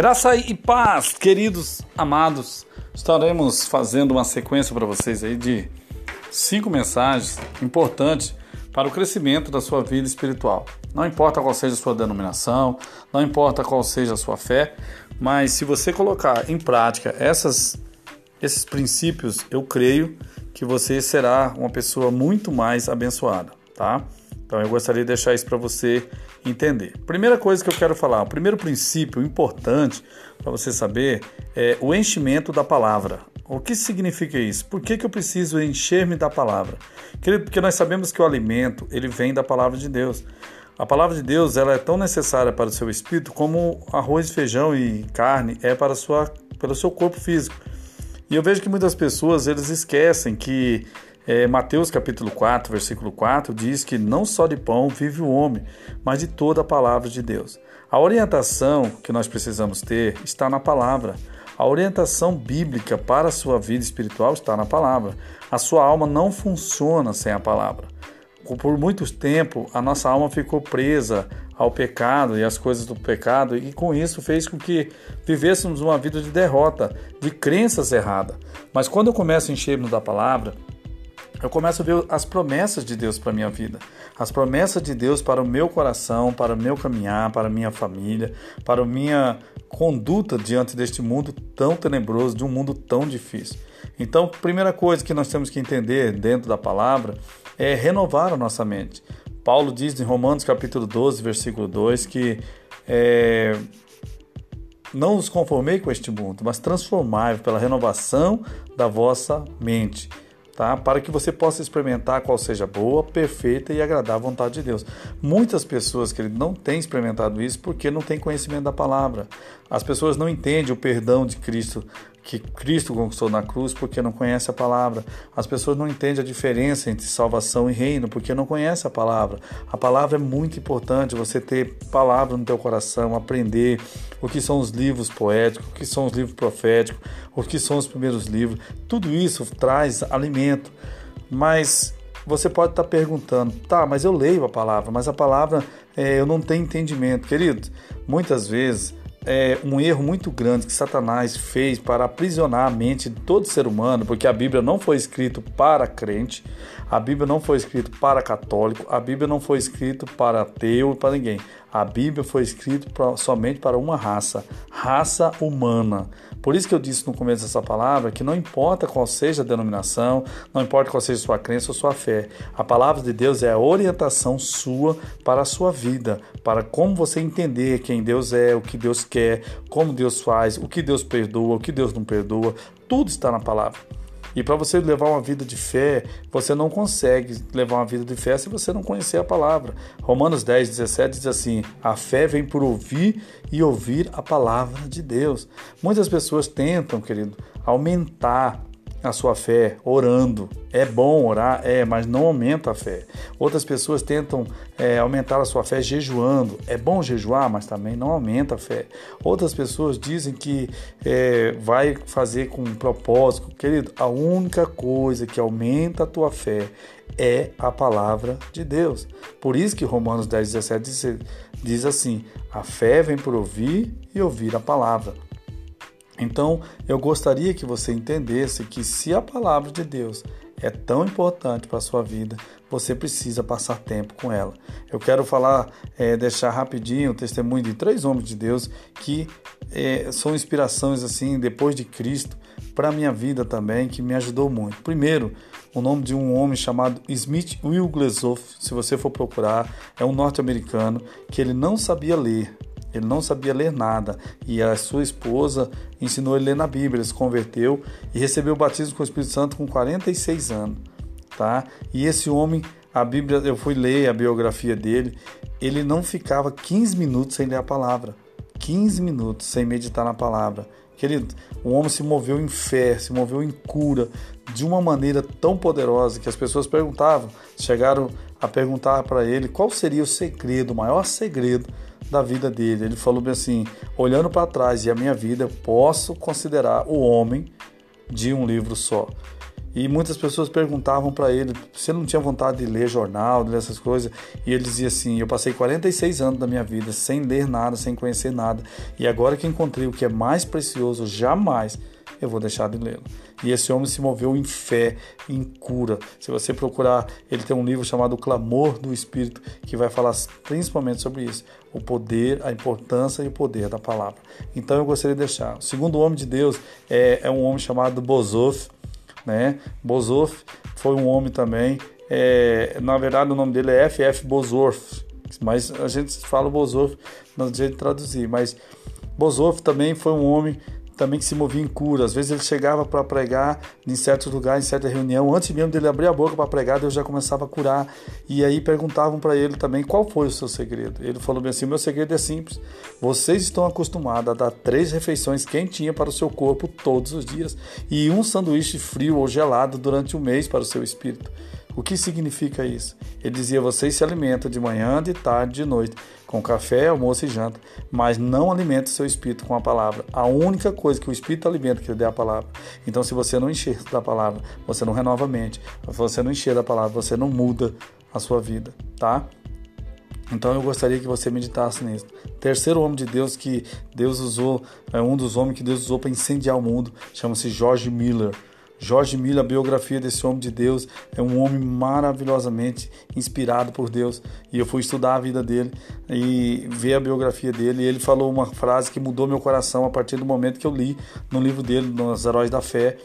Graça e paz, queridos amados. Estaremos fazendo uma sequência para vocês aí de cinco mensagens importantes para o crescimento da sua vida espiritual. Não importa qual seja a sua denominação, não importa qual seja a sua fé, mas se você colocar em prática essas, esses princípios, eu creio que você será uma pessoa muito mais abençoada, tá? Então eu gostaria de deixar isso para você entender. Primeira coisa que eu quero falar, o primeiro princípio importante para você saber é o enchimento da palavra. O que significa isso? Por que, que eu preciso encher-me da palavra? Porque nós sabemos que o alimento ele vem da palavra de Deus. A palavra de Deus ela é tão necessária para o seu espírito como arroz, feijão e carne é para, sua, seu corpo físico. E eu vejo que muitas pessoas eles esquecem que é, Mateus capítulo 4, versículo 4 diz que não só de pão vive o homem, mas de toda a palavra de Deus. A orientação que nós precisamos ter está na palavra. A orientação bíblica para a sua vida espiritual está na palavra. A sua alma não funciona sem a palavra. Por muito tempo, a nossa alma ficou presa ao pecado e às coisas do pecado, e com isso fez com que vivêssemos uma vida de derrota, de crenças erradas. Mas quando eu começo a encher-me da palavra, eu começo a ver as promessas de Deus para minha vida, as promessas de Deus para o meu coração, para o meu caminhar, para a minha família, para a minha conduta diante deste mundo tão tenebroso, de um mundo tão difícil. Então, primeira coisa que nós temos que entender dentro da palavra é renovar a nossa mente. Paulo diz em Romanos capítulo 12, versículo 2 que é, não os conformei com este mundo, mas transformai pela renovação da vossa mente tá? Para que você possa experimentar qual seja boa, perfeita e agradar a vontade de Deus. Muitas pessoas que não têm experimentado isso porque não têm conhecimento da palavra. As pessoas não entendem o perdão de Cristo que Cristo conquistou na cruz porque não conhece a palavra. As pessoas não entendem a diferença entre salvação e reino porque não conhece a palavra. A palavra é muito importante, você ter palavra no teu coração, aprender o que são os livros poéticos, o que são os livros proféticos, o que são os primeiros livros. Tudo isso traz alimento. Mas você pode estar perguntando, tá, mas eu leio a palavra, mas a palavra é, eu não tenho entendimento. Querido, muitas vezes é, um erro muito grande que Satanás fez para aprisionar a mente de todo ser humano, porque a Bíblia não foi escrita para crente, a Bíblia não foi escrita para católico, a Bíblia não foi escrita para ateu e para ninguém. A Bíblia foi escrita somente para uma raça, raça humana. Por isso que eu disse no começo dessa palavra que não importa qual seja a denominação, não importa qual seja a sua crença ou sua fé, a palavra de Deus é a orientação sua para a sua vida, para como você entender quem Deus é, o que Deus quer, como Deus faz, o que Deus perdoa, o que Deus não perdoa, tudo está na palavra. E para você levar uma vida de fé, você não consegue levar uma vida de fé se você não conhecer a palavra. Romanos 10, 17 diz assim: A fé vem por ouvir e ouvir a palavra de Deus. Muitas pessoas tentam, querido, aumentar a sua fé orando. É bom orar, é, mas não aumenta a fé. Outras pessoas tentam é, aumentar a sua fé jejuando. É bom jejuar, mas também não aumenta a fé. Outras pessoas dizem que é, vai fazer com um propósito. Querido, a única coisa que aumenta a tua fé é a palavra de Deus. Por isso que Romanos 10, 17 diz, diz assim: a fé vem por ouvir e ouvir a palavra. Então, eu gostaria que você entendesse que se a palavra de Deus é tão importante para a sua vida, você precisa passar tempo com ela. Eu quero falar, é, deixar rapidinho o testemunho de três homens de Deus que é, são inspirações assim depois de Cristo para a minha vida também, que me ajudou muito. Primeiro, o nome de um homem chamado Smith Wigglesworth, se você for procurar, é um norte-americano que ele não sabia ler, ele não sabia ler nada e a sua esposa ensinou ele a ler na Bíblia. Ele se converteu e recebeu o batismo com o Espírito Santo com 46 anos, tá? E esse homem, a Bíblia, eu fui ler a biografia dele, ele não ficava 15 minutos sem ler a palavra. 15 minutos sem meditar na palavra. Querido, o homem se moveu em fé, se moveu em cura de uma maneira tão poderosa que as pessoas perguntavam, chegaram a perguntar para ele qual seria o segredo, o maior segredo da vida dele. Ele falou bem assim: olhando para trás e a minha vida, eu posso considerar o homem de um livro só. E muitas pessoas perguntavam para ele se ele não tinha vontade de ler jornal, de ler essas coisas. E ele dizia assim: Eu passei 46 anos da minha vida sem ler nada, sem conhecer nada. E agora que encontrei o que é mais precioso, jamais eu vou deixar de lê-lo. E esse homem se moveu em fé, em cura. Se você procurar, ele tem um livro chamado Clamor do Espírito, que vai falar principalmente sobre isso: o poder, a importância e o poder da palavra. Então eu gostaria de deixar. O segundo homem de Deus é, é um homem chamado Bozof. Né? Bozof foi um homem também. É, na verdade, o nome dele é F.F. Bozorf, mas a gente fala Bozof no jeito de traduzir. Mas Bozof também foi um homem também que se movia em cura. Às vezes ele chegava para pregar em certos lugares, em certa reunião, antes mesmo dele abrir a boca para pregar, Deus já começava a curar. E aí perguntavam para ele também qual foi o seu segredo. Ele falou bem assim: meu segredo é simples. Vocês estão acostumados a dar três refeições quentinhas para o seu corpo todos os dias e um sanduíche frio ou gelado durante o mês para o seu espírito. O que significa isso? Ele dizia: vocês se alimentam de manhã, de tarde, de noite, com café, almoço e janta, mas não alimenta o seu espírito com a palavra. A única coisa que o espírito alimenta que ele é a palavra. Então, se você não encher da palavra, você não renova a mente. Se você não encher da palavra, você não muda a sua vida, tá? Então eu gostaria que você meditasse nisso. Terceiro homem de Deus que Deus usou, é um dos homens que Deus usou para incendiar o mundo, chama-se George Miller. Jorge Miller, a biografia desse homem de Deus, é um homem maravilhosamente inspirado por Deus. E eu fui estudar a vida dele e ver a biografia dele. E ele falou uma frase que mudou meu coração a partir do momento que eu li no livro dele, nos Heróis da Fé.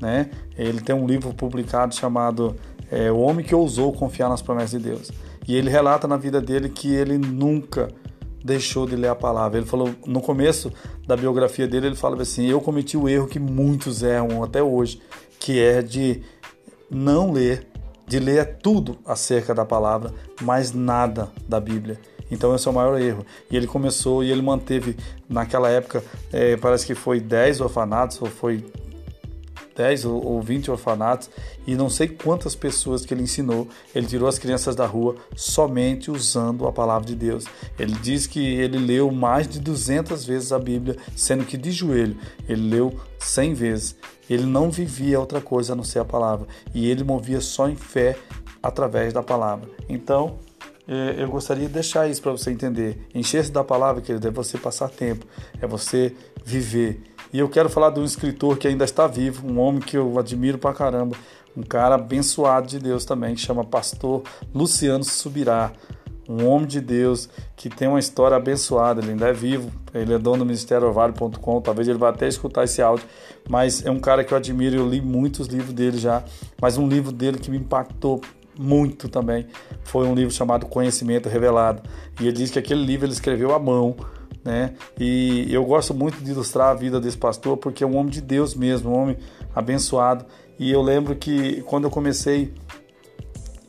Né? Ele tem um livro publicado chamado é, O Homem que Ousou Confiar nas Promessas de Deus. E ele relata na vida dele que ele nunca deixou de ler a palavra. Ele falou no começo da biografia dele, ele fala assim: "Eu cometi o erro que muitos erram até hoje, que é de não ler, de ler tudo acerca da palavra, mas nada da Bíblia. Então esse é o maior erro. E ele começou e ele manteve naquela época, é, parece que foi 10 orfanatos ou foi 10 ou 20 orfanatos e não sei quantas pessoas que ele ensinou. Ele tirou as crianças da rua somente usando a palavra de Deus. Ele diz que ele leu mais de 200 vezes a Bíblia, sendo que de joelho ele leu 100 vezes. Ele não vivia outra coisa a não ser a palavra e ele movia só em fé através da palavra. Então, é, eu gostaria de deixar isso para você entender. Encher-se da palavra, querido, é você passar tempo, é você viver. E eu quero falar de um escritor que ainda está vivo, um homem que eu admiro pra caramba, um cara abençoado de Deus também, que chama Pastor Luciano Subirá. Um homem de Deus que tem uma história abençoada, ele ainda é vivo, ele é dono do Ministério Orvalho.com, talvez ele vá até escutar esse áudio, mas é um cara que eu admiro, eu li muitos livros dele já, mas um livro dele que me impactou muito também foi um livro chamado Conhecimento Revelado. E ele diz que aquele livro ele escreveu à mão, né? E eu gosto muito de ilustrar a vida desse pastor porque é um homem de Deus mesmo, um homem abençoado. E eu lembro que quando eu comecei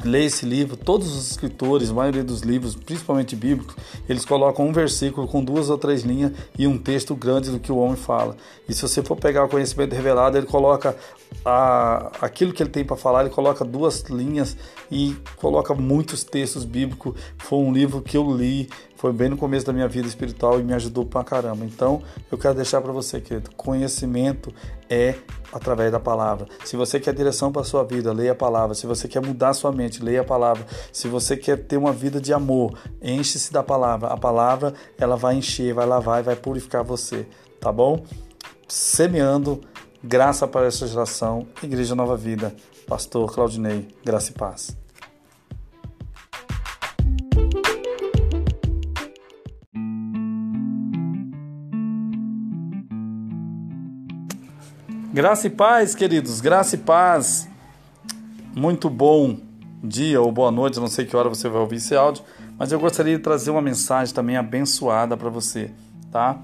ler esse livro, todos os escritores, a maioria dos livros, principalmente bíblicos, eles colocam um versículo com duas ou três linhas e um texto grande do que o homem fala. E se você for pegar o conhecimento revelado, ele coloca a, aquilo que ele tem para falar, ele coloca duas linhas e coloca muitos textos bíblicos. Foi um livro que eu li, foi bem no começo da minha vida espiritual e me ajudou pra caramba. Então, eu quero deixar para você, querido, conhecimento é através da palavra. Se você quer direção para sua vida, leia a palavra. Se você quer mudar sua mente, leia a palavra. Se você quer ter uma vida de amor, enche-se da palavra. A palavra, ela vai encher, vai lavar e vai purificar você, tá bom? Semeando graça para essa geração. Igreja Nova Vida. Pastor Claudinei, graça e paz. Graça e paz, queridos, graça e paz. Muito bom dia ou boa noite, não sei que hora você vai ouvir esse áudio, mas eu gostaria de trazer uma mensagem também abençoada para você, tá?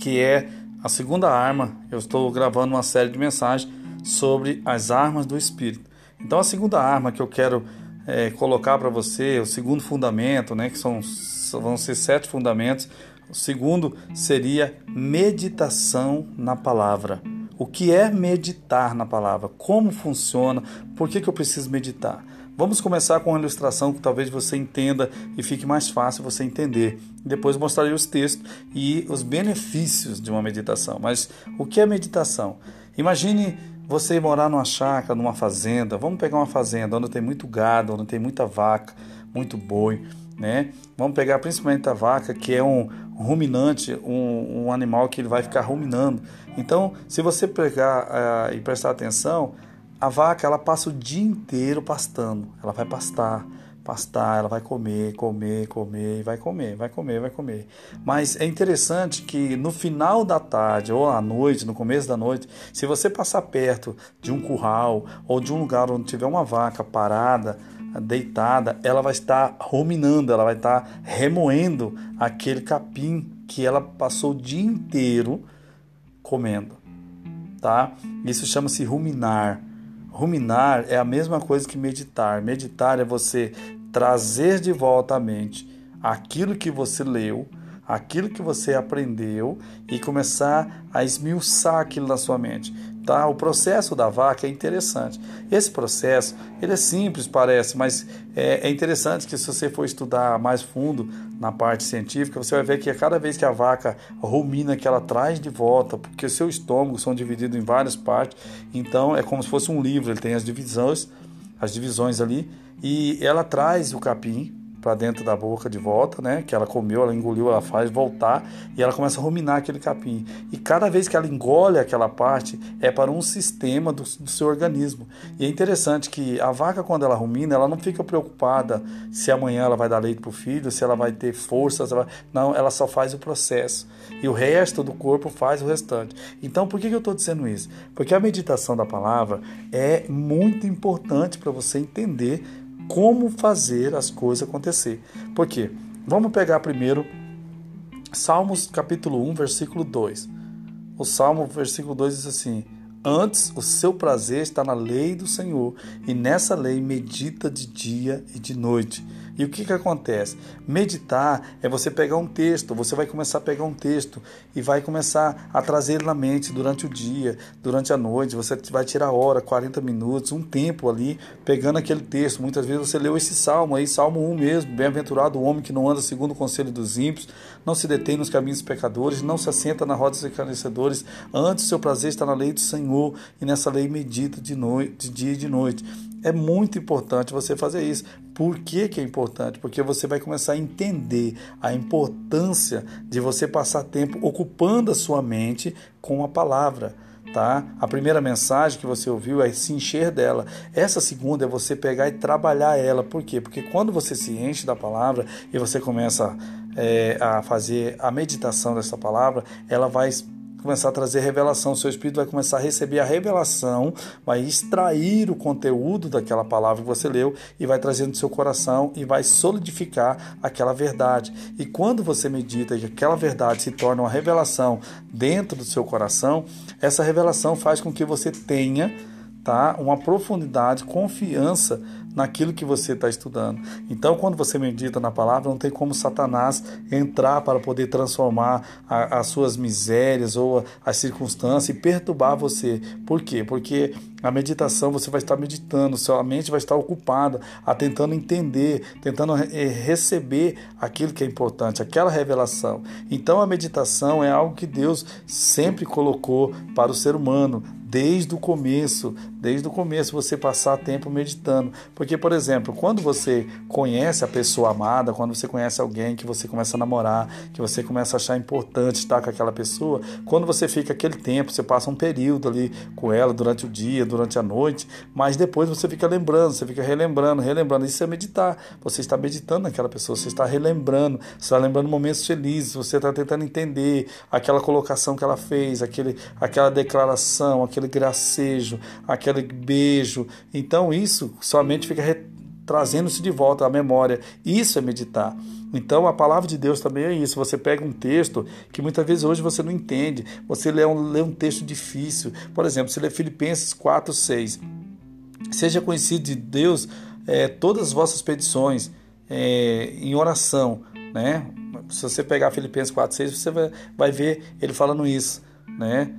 Que é a segunda arma. Eu estou gravando uma série de mensagens sobre as armas do Espírito. Então, a segunda arma que eu quero é, colocar para você, o segundo fundamento, né, que são, vão ser sete fundamentos. O segundo seria meditação na palavra. O que é meditar na palavra? Como funciona? Por que, que eu preciso meditar? Vamos começar com uma ilustração que talvez você entenda e fique mais fácil você entender. Depois mostrarei os textos e os benefícios de uma meditação. Mas o que é meditação? Imagine você morar numa chácara, numa fazenda, vamos pegar uma fazenda onde tem muito gado, onde tem muita vaca, muito boi, né? Vamos pegar principalmente a vaca, que é um ruminante, um, um animal que ele vai ficar ruminando. Então, se você pegar uh, e prestar atenção, a vaca ela passa o dia inteiro pastando, ela vai pastar pastar, ela vai comer, comer, comer, vai comer, vai comer, vai comer. Mas é interessante que no final da tarde ou à noite, no começo da noite, se você passar perto de um curral ou de um lugar onde tiver uma vaca parada, deitada, ela vai estar ruminando, ela vai estar remoendo aquele capim que ela passou o dia inteiro comendo, tá? Isso chama-se ruminar. Ruminar é a mesma coisa que meditar. Meditar é você trazer de volta à mente aquilo que você leu, aquilo que você aprendeu e começar a esmiuçar aquilo na sua mente. Tá? O processo da vaca é interessante. Esse processo ele é simples, parece, mas é, é interessante que se você for estudar mais fundo na parte científica, você vai ver que a cada vez que a vaca rumina, que ela traz de volta, porque seu estômago são divididos em várias partes, então é como se fosse um livro, ele tem as divisões, as divisões ali, e ela traz o capim para dentro da boca de volta, né? Que ela comeu, ela engoliu, ela faz voltar e ela começa a ruminar aquele capim. E cada vez que ela engole aquela parte, é para um sistema do, do seu organismo. E é interessante que a vaca, quando ela rumina, ela não fica preocupada se amanhã ela vai dar leite para o filho, se ela vai ter forças. Ela... Não, ela só faz o processo. E o resto do corpo faz o restante. Então, por que, que eu estou dizendo isso? Porque a meditação da palavra é muito importante para você entender como fazer as coisas acontecer. Por quê? Vamos pegar primeiro Salmos capítulo 1, versículo 2. O Salmo, versículo 2 diz assim: Antes o seu prazer está na lei do Senhor, e nessa lei medita de dia e de noite. E o que, que acontece? Meditar é você pegar um texto, você vai começar a pegar um texto e vai começar a trazer ele na mente durante o dia, durante a noite. Você vai tirar hora, 40 minutos, um tempo ali, pegando aquele texto. Muitas vezes você leu esse salmo aí, Salmo 1 mesmo: Bem-aventurado o homem que não anda segundo o conselho dos ímpios, não se detém nos caminhos dos pecadores, não se assenta na roda dos escarnecedores. Antes, seu prazer está na lei do Senhor, e nessa lei medita de, noite, de dia e de noite. É muito importante você fazer isso. Por que, que é importante? Porque você vai começar a entender a importância de você passar tempo ocupando a sua mente com a palavra. Tá? A primeira mensagem que você ouviu é se encher dela. Essa segunda é você pegar e trabalhar ela. Por quê? Porque quando você se enche da palavra e você começa é, a fazer a meditação dessa palavra, ela vai começar a trazer revelação, seu espírito vai começar a receber a revelação, vai extrair o conteúdo daquela palavra que você leu e vai trazer no seu coração e vai solidificar aquela verdade. E quando você medita e aquela verdade se torna uma revelação dentro do seu coração, essa revelação faz com que você tenha tá, uma profundidade, confiança naquilo que você está estudando. Então, quando você medita na palavra, não tem como Satanás entrar para poder transformar a, as suas misérias ou as circunstâncias e perturbar você. Por quê? Porque a meditação você vai estar meditando, sua mente vai estar ocupada, a tentando entender, tentando eh, receber aquilo que é importante, aquela revelação. Então, a meditação é algo que Deus sempre colocou para o ser humano desde o começo, desde o começo você passar tempo meditando. Porque, por exemplo, quando você conhece a pessoa amada, quando você conhece alguém que você começa a namorar, que você começa a achar importante estar com aquela pessoa, quando você fica aquele tempo, você passa um período ali com ela durante o dia, durante a noite, mas depois você fica lembrando, você fica relembrando, relembrando. Isso é meditar. Você está meditando naquela pessoa, você está relembrando, você está lembrando momentos felizes, você está tentando entender aquela colocação que ela fez, aquele, aquela declaração, aquele aquele gracejo, aquele beijo. Então isso somente fica trazendo-se de volta à memória. Isso é meditar. Então a palavra de Deus também é isso. Você pega um texto que muitas vezes hoje você não entende. Você lê um, lê um texto difícil. Por exemplo, você lê Filipenses 4, 6. Seja conhecido de Deus é, todas as vossas petições é, em oração. Né? Se você pegar Filipenses 4, 6, você vai, vai ver ele falando isso. Né?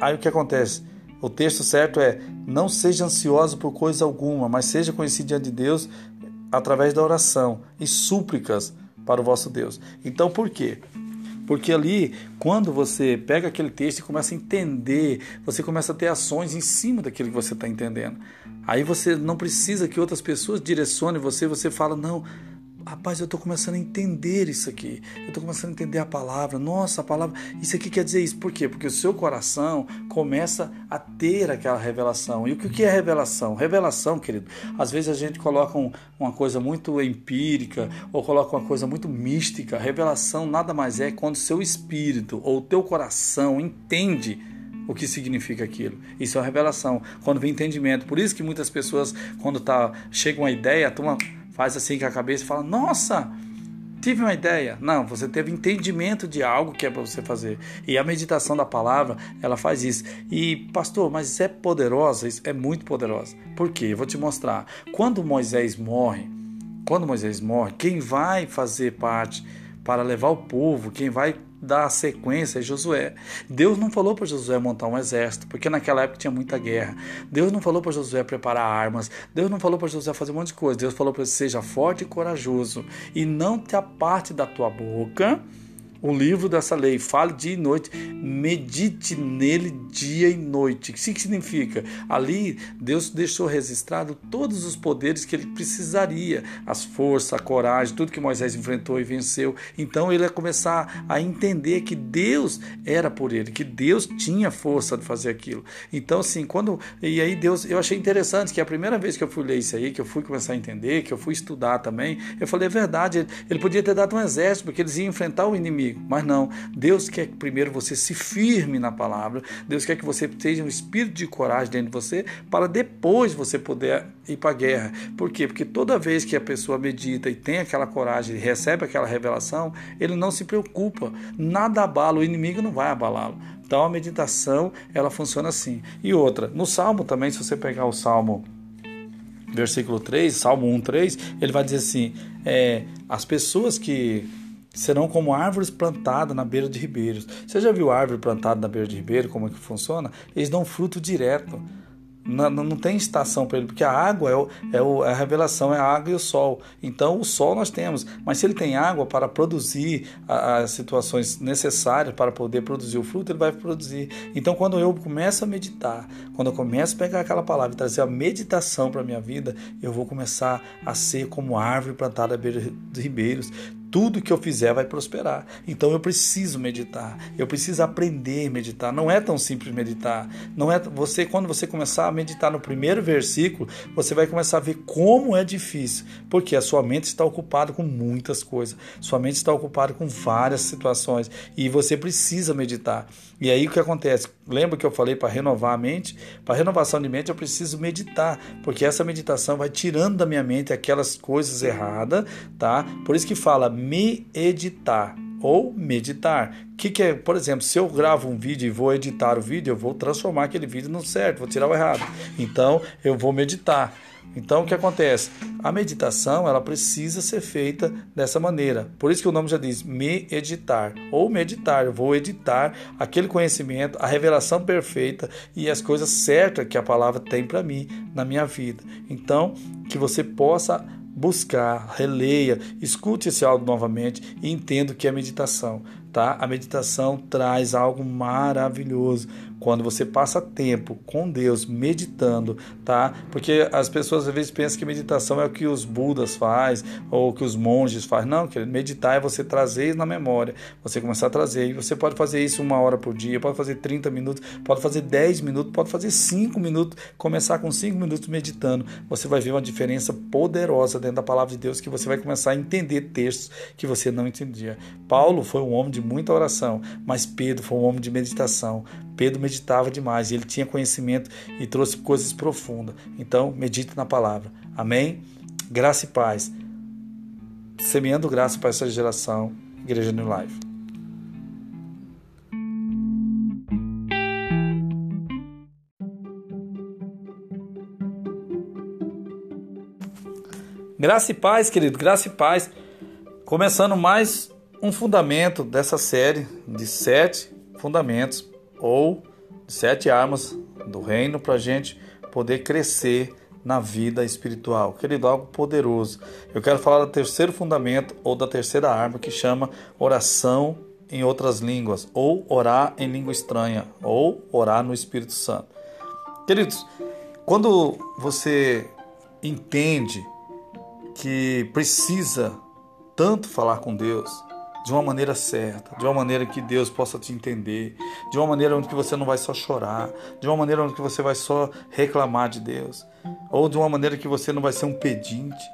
Aí o que acontece? O texto certo é: não seja ansioso por coisa alguma, mas seja conhecido diante de Deus através da oração e súplicas para o vosso Deus. Então, por quê? Porque ali, quando você pega aquele texto e começa a entender, você começa a ter ações em cima daquilo que você está entendendo. Aí você não precisa que outras pessoas direcionem você, você fala, não, rapaz, eu estou começando a entender isso aqui. Eu estou começando a entender a palavra. Nossa, a palavra, isso aqui quer dizer isso. Por quê? Porque o seu coração começa a ter aquela revelação. E o que é revelação? Revelação, querido, às vezes a gente coloca um, uma coisa muito empírica ou coloca uma coisa muito mística. Revelação nada mais é quando o seu espírito ou o teu coração entende o que significa aquilo. Isso é uma revelação, quando vem entendimento. Por isso que muitas pessoas, quando tá, chega uma ideia, a turma faz assim com a cabeça e fala: Nossa, tive uma ideia. Não, você teve entendimento de algo que é para você fazer. E a meditação da palavra, ela faz isso. E, pastor, mas isso é poderosa? Isso é muito poderosa. Por quê? Eu vou te mostrar. Quando Moisés morre, quando Moisés morre, quem vai fazer parte para levar o povo, quem vai da sequência é Josué. Deus não falou para Josué montar um exército, porque naquela época tinha muita guerra. Deus não falou para Josué preparar armas. Deus não falou para Josué fazer um monte de coisa. Deus falou para ele: seja forte e corajoso e não te aparte da tua boca o livro dessa lei, fale dia e noite, medite nele dia e noite. O que significa? Ali Deus deixou registrado todos os poderes que ele precisaria, as forças, a coragem, tudo que Moisés enfrentou e venceu. Então ele ia começar a entender que Deus era por ele, que Deus tinha força de fazer aquilo. Então assim, quando e aí Deus, eu achei interessante que a primeira vez que eu fui ler isso aí, que eu fui começar a entender, que eu fui estudar também, eu falei é verdade, ele podia ter dado um exército porque eles iam enfrentar o inimigo inimigo. Mas não, Deus quer que primeiro você se firme na palavra, Deus quer que você tenha um espírito de coragem dentro de você para depois você poder ir para a guerra. Por quê? Porque toda vez que a pessoa medita e tem aquela coragem recebe aquela revelação, ele não se preocupa, nada abala, o inimigo não vai abalá-lo. Então a meditação, ela funciona assim. E outra, no Salmo também, se você pegar o Salmo versículo 3, Salmo 1, 3, ele vai dizer assim: é, as pessoas que serão como árvores plantadas na beira de ribeiros. Você já viu árvore plantada na beira de ribeiro, como é que funciona? Eles dão fruto direto. Não, não tem estação para ele, porque a água é, o, é, o, é, a revelação, é a água e o sol. Então, o sol nós temos, mas se ele tem água para produzir as situações necessárias para poder produzir o fruto, ele vai produzir. Então, quando eu começo a meditar, quando eu começo a pegar aquela palavra e trazer a meditação para a minha vida, eu vou começar a ser como árvore plantada à beira de ribeiros tudo que eu fizer vai prosperar. Então eu preciso meditar. Eu preciso aprender a meditar. Não é tão simples meditar. Não é você quando você começar a meditar no primeiro versículo, você vai começar a ver como é difícil, porque a sua mente está ocupada com muitas coisas. Sua mente está ocupada com várias situações e você precisa meditar. E aí o que acontece? Lembra que eu falei para renovar a mente? Para renovação de mente eu preciso meditar, porque essa meditação vai tirando da minha mente aquelas coisas erradas, tá? Por isso que fala me editar ou meditar. Que, que, é, por exemplo, se eu gravo um vídeo e vou editar o vídeo, eu vou transformar aquele vídeo no certo, vou tirar o errado. Então, eu vou meditar. Então, o que acontece? A meditação, ela precisa ser feita dessa maneira. Por isso que o nome já diz me editar ou meditar. Eu vou editar aquele conhecimento, a revelação perfeita e as coisas certas que a palavra tem para mim na minha vida. Então, que você possa buscar, releia, escute esse áudio novamente e entenda o que é meditação, tá? A meditação traz algo maravilhoso quando você passa tempo com Deus meditando, tá? Porque as pessoas às vezes pensam que meditação é o que os budas faz ou o que os monges fazem. Não, querido, meditar é você trazer na memória, você começar a trazer. E você pode fazer isso uma hora por dia, pode fazer 30 minutos, pode fazer 10 minutos, pode fazer 5 minutos, começar com 5 minutos meditando. Você vai ver uma diferença poderosa dentro da palavra de Deus que você vai começar a entender textos que você não entendia. Paulo foi um homem de muita oração, mas Pedro foi um homem de meditação. Pedro meditava demais, ele tinha conhecimento e trouxe coisas profundas. Então, medite na palavra. Amém? Graça e paz. Semeando graça para essa geração, Igreja New Life. Graça e paz, querido, graça e paz. Começando mais um fundamento dessa série de sete fundamentos ou sete armas do reino para a gente poder crescer na vida espiritual. Querido, algo poderoso. Eu quero falar do terceiro fundamento ou da terceira arma que chama oração em outras línguas, ou orar em língua estranha, ou orar no Espírito Santo. Queridos, quando você entende que precisa tanto falar com Deus, de uma maneira certa, de uma maneira que Deus possa te entender, de uma maneira onde você não vai só chorar, de uma maneira onde você vai só reclamar de Deus, ou de uma maneira que você não vai ser um pedinte.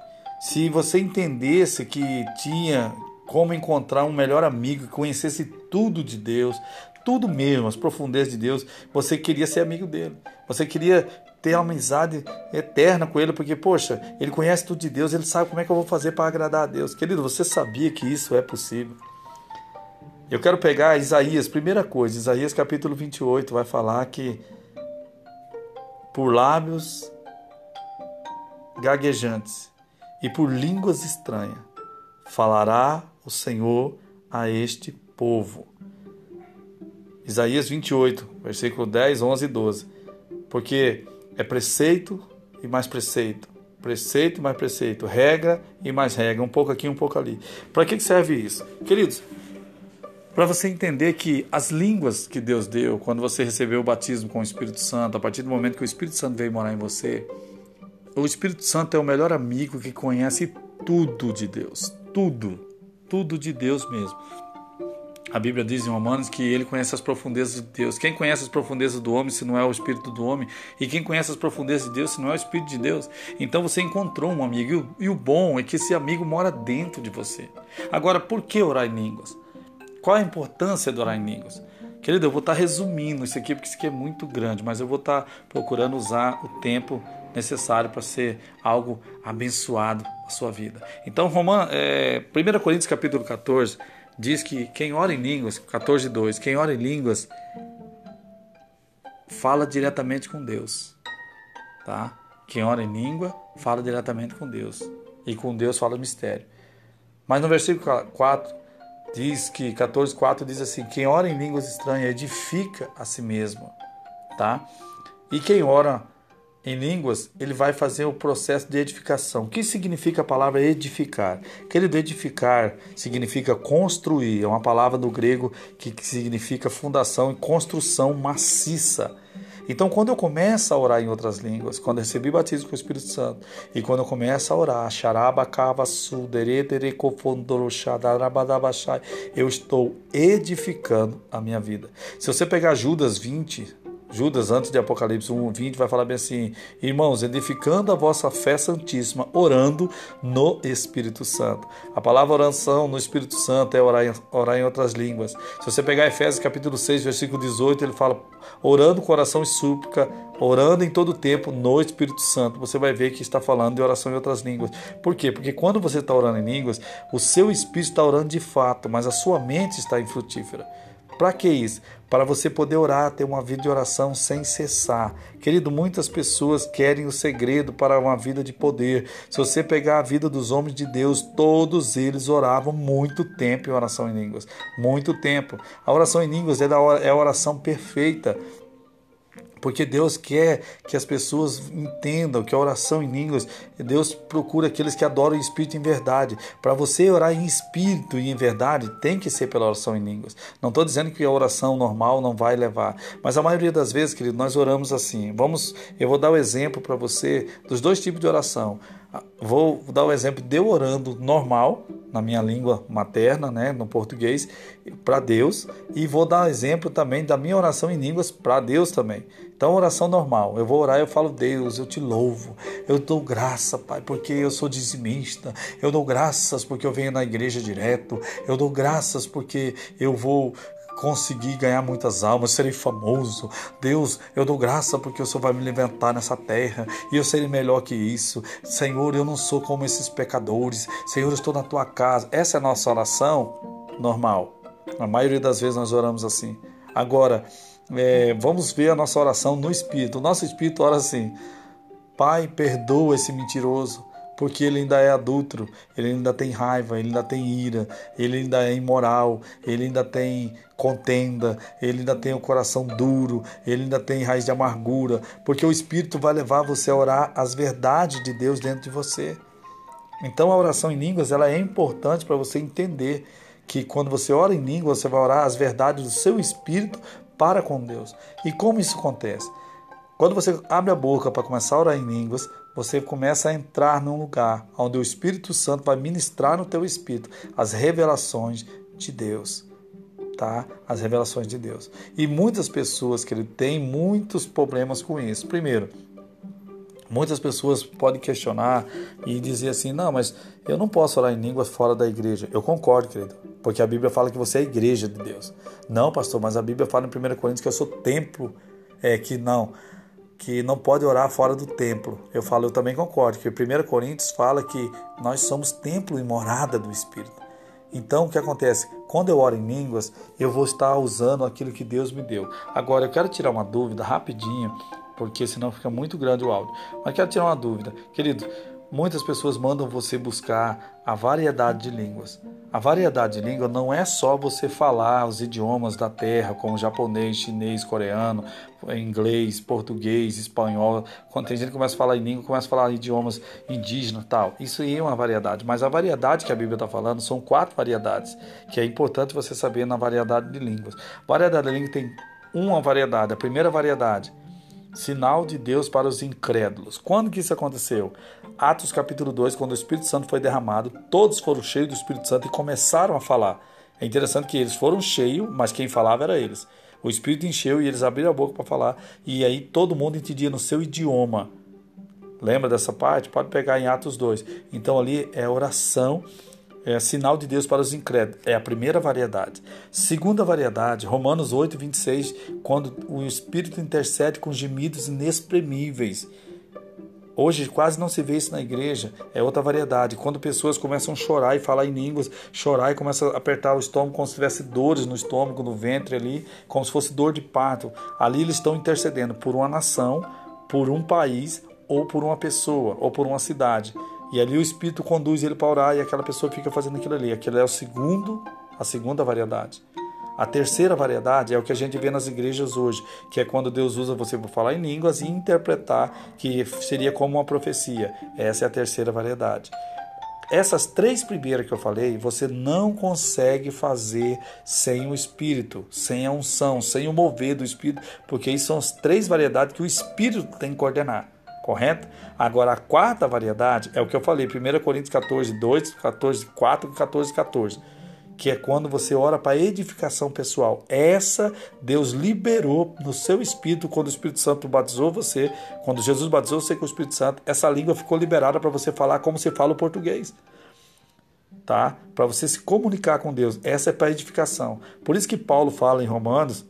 Se você entendesse que tinha como encontrar um melhor amigo conhecesse tudo de Deus, tudo mesmo, as profundezas de Deus, você queria ser amigo dele. Você queria ter uma amizade eterna com ele, porque, poxa, ele conhece tudo de Deus, ele sabe como é que eu vou fazer para agradar a Deus. Querido, você sabia que isso é possível? Eu quero pegar Isaías, primeira coisa, Isaías capítulo 28 vai falar que por lábios gaguejantes e por línguas estranhas falará o Senhor a este povo. Isaías 28, versículo 10, 11 e 12. Porque é preceito e mais preceito, preceito e mais preceito, regra e mais regra, um pouco aqui, um pouco ali. Para que serve isso? Queridos, para você entender que as línguas que Deus deu, quando você recebeu o batismo com o Espírito Santo, a partir do momento que o Espírito Santo veio morar em você, o Espírito Santo é o melhor amigo que conhece tudo de Deus, tudo, tudo de Deus mesmo. A Bíblia diz em Romanos que ele conhece as profundezas de Deus. Quem conhece as profundezas do homem se não é o Espírito do homem? E quem conhece as profundezas de Deus se não é o Espírito de Deus? Então você encontrou um amigo. E o bom é que esse amigo mora dentro de você. Agora, por que orar em línguas? Qual a importância de orar em línguas? Querido, eu vou estar resumindo isso aqui porque isso aqui é muito grande, mas eu vou estar procurando usar o tempo necessário para ser algo abençoado na sua vida. Então, Roman, é, 1 Coríntios capítulo 14 diz que quem ora em línguas, 14:2, quem ora em línguas fala diretamente com Deus, tá? Quem ora em língua fala diretamente com Deus e com Deus fala mistério. Mas no versículo 4 diz que 14:4 diz assim: quem ora em línguas estranhas edifica a si mesmo, tá? E quem ora em línguas, ele vai fazer o processo de edificação. O que significa a palavra edificar? Querido, edificar significa construir. É uma palavra do grego que significa fundação e construção maciça. Então, quando eu começo a orar em outras línguas, quando recebi batismo com o Espírito Santo, e quando eu começo a orar, eu estou edificando a minha vida. Se você pegar Judas 20, Judas, antes de Apocalipse 1, 20, vai falar bem assim: Irmãos, edificando a vossa fé santíssima, orando no Espírito Santo. A palavra oração no Espírito Santo é orar em, orar em outras línguas. Se você pegar Efésios capítulo 6, versículo 18, ele fala: orando com oração e súplica, orando em todo tempo no Espírito Santo. Você vai ver que está falando de oração em outras línguas. Por quê? Porque quando você está orando em línguas, o seu espírito está orando de fato, mas a sua mente está infrutífera. Para que isso? Para você poder orar, ter uma vida de oração sem cessar. Querido, muitas pessoas querem o segredo para uma vida de poder. Se você pegar a vida dos homens de Deus, todos eles oravam muito tempo em oração em línguas. Muito tempo. A oração em línguas é, é a oração perfeita porque Deus quer que as pessoas entendam que a oração em línguas, Deus procura aqueles que adoram o Espírito em verdade. Para você orar em Espírito e em verdade, tem que ser pela oração em línguas. Não estou dizendo que a oração normal não vai levar, mas a maioria das vezes, querido, nós oramos assim. Vamos, eu vou dar o um exemplo para você dos dois tipos de oração. Vou dar o exemplo de eu orando normal, na minha língua materna, né, no português, para Deus, e vou dar exemplo também da minha oração em línguas para Deus também. Então, oração normal. Eu vou orar e eu falo, Deus, eu te louvo. Eu dou graça, Pai, porque eu sou dizimista. Eu dou graças porque eu venho na igreja direto. Eu dou graças porque eu vou conseguir ganhar muitas almas, serei famoso. Deus, eu dou graça porque o Senhor vai me levantar nessa terra e eu serei melhor que isso. Senhor, eu não sou como esses pecadores. Senhor, eu estou na tua casa. Essa é a nossa oração normal. A maioria das vezes nós oramos assim. Agora, é, vamos ver a nossa oração no Espírito. O nosso Espírito ora assim: Pai, perdoa esse mentiroso porque ele ainda é adulto, ele ainda tem raiva, ele ainda tem ira, ele ainda é imoral, ele ainda tem contenda, ele ainda tem o coração duro, ele ainda tem raiz de amargura, porque o Espírito vai levar você a orar as verdades de Deus dentro de você. Então a oração em línguas ela é importante para você entender que quando você ora em língua, você vai orar as verdades do seu espírito para com Deus. E como isso acontece? Quando você abre a boca para começar a orar em línguas, você começa a entrar num lugar onde o Espírito Santo vai ministrar no teu espírito as revelações de Deus. Tá? As revelações de Deus. E muitas pessoas que ele tem muitos problemas com isso. Primeiro, Muitas pessoas podem questionar e dizer assim: não, mas eu não posso orar em línguas fora da igreja. Eu concordo, querido, porque a Bíblia fala que você é a igreja de Deus. Não, pastor, mas a Bíblia fala em 1 Coríntios que eu sou templo. É que não, que não pode orar fora do templo. Eu falo, eu também concordo, que 1 Coríntios fala que nós somos templo e morada do Espírito. Então, o que acontece? Quando eu oro em línguas, eu vou estar usando aquilo que Deus me deu. Agora, eu quero tirar uma dúvida rapidinho porque senão fica muito grande o áudio. Mas quero tirar uma dúvida. Querido, muitas pessoas mandam você buscar a variedade de línguas. A variedade de língua não é só você falar os idiomas da terra, como japonês, chinês, coreano, inglês, português, espanhol. Quando tem gente que começa a falar em língua, começa a falar idiomas indígenas tal. Isso aí é uma variedade. Mas a variedade que a Bíblia está falando são quatro variedades, que é importante você saber na variedade de línguas. Variedade de língua tem uma variedade. A primeira variedade sinal de Deus para os incrédulos. Quando que isso aconteceu? Atos capítulo 2, quando o Espírito Santo foi derramado, todos foram cheios do Espírito Santo e começaram a falar. É interessante que eles foram cheios, mas quem falava era eles. O Espírito encheu e eles abriram a boca para falar, e aí todo mundo entendia no seu idioma. Lembra dessa parte? Pode pegar em Atos 2. Então ali é oração é sinal de Deus para os incrédulos. É a primeira variedade. Segunda variedade, Romanos 8, 26, quando o Espírito intercede com gemidos inexprimíveis. Hoje quase não se vê isso na igreja, é outra variedade. Quando pessoas começam a chorar e falar em línguas, chorar e começam a apertar o estômago como se tivesse dores no estômago, no ventre ali, como se fosse dor de parto. Ali eles estão intercedendo por uma nação, por um país, ou por uma pessoa, ou por uma cidade. E ali o Espírito conduz ele para orar e aquela pessoa fica fazendo aquilo ali. Aquilo é o segundo, a segunda variedade. A terceira variedade é o que a gente vê nas igrejas hoje, que é quando Deus usa você para falar em línguas e interpretar, que seria como uma profecia. Essa é a terceira variedade. Essas três primeiras que eu falei, você não consegue fazer sem o Espírito, sem a unção, sem o mover do Espírito, porque isso são as três variedades que o Espírito tem que coordenar correto? Agora, a quarta variedade é o que eu falei, 1 Coríntios 14, 2, 14, 4 e 14, 14, que é quando você ora para edificação pessoal. Essa Deus liberou no seu espírito, quando o Espírito Santo batizou você, quando Jesus batizou você com o Espírito Santo, essa língua ficou liberada para você falar como se fala o português. Tá? Para você se comunicar com Deus. Essa é para edificação. Por isso que Paulo fala em Romanos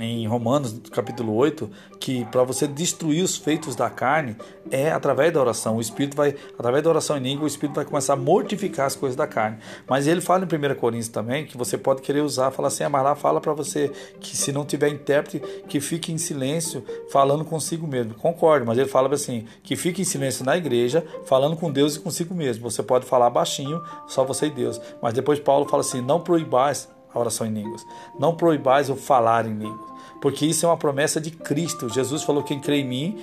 em Romanos capítulo 8 que para você destruir os feitos da carne é através da oração. O Espírito vai, através da oração em língua, o Espírito vai começar a mortificar as coisas da carne. Mas ele fala em 1 Coríntios também que você pode querer usar, fala assim, Amará fala para você que se não tiver intérprete, que fique em silêncio, falando consigo mesmo. Concordo, mas ele fala assim, que fique em silêncio na igreja, falando com Deus e consigo mesmo. Você pode falar baixinho, só você e Deus. Mas depois Paulo fala assim, não proibais a oração em línguas. Não proibais o falar em línguas, porque isso é uma promessa de Cristo. Jesus falou: quem crê em mim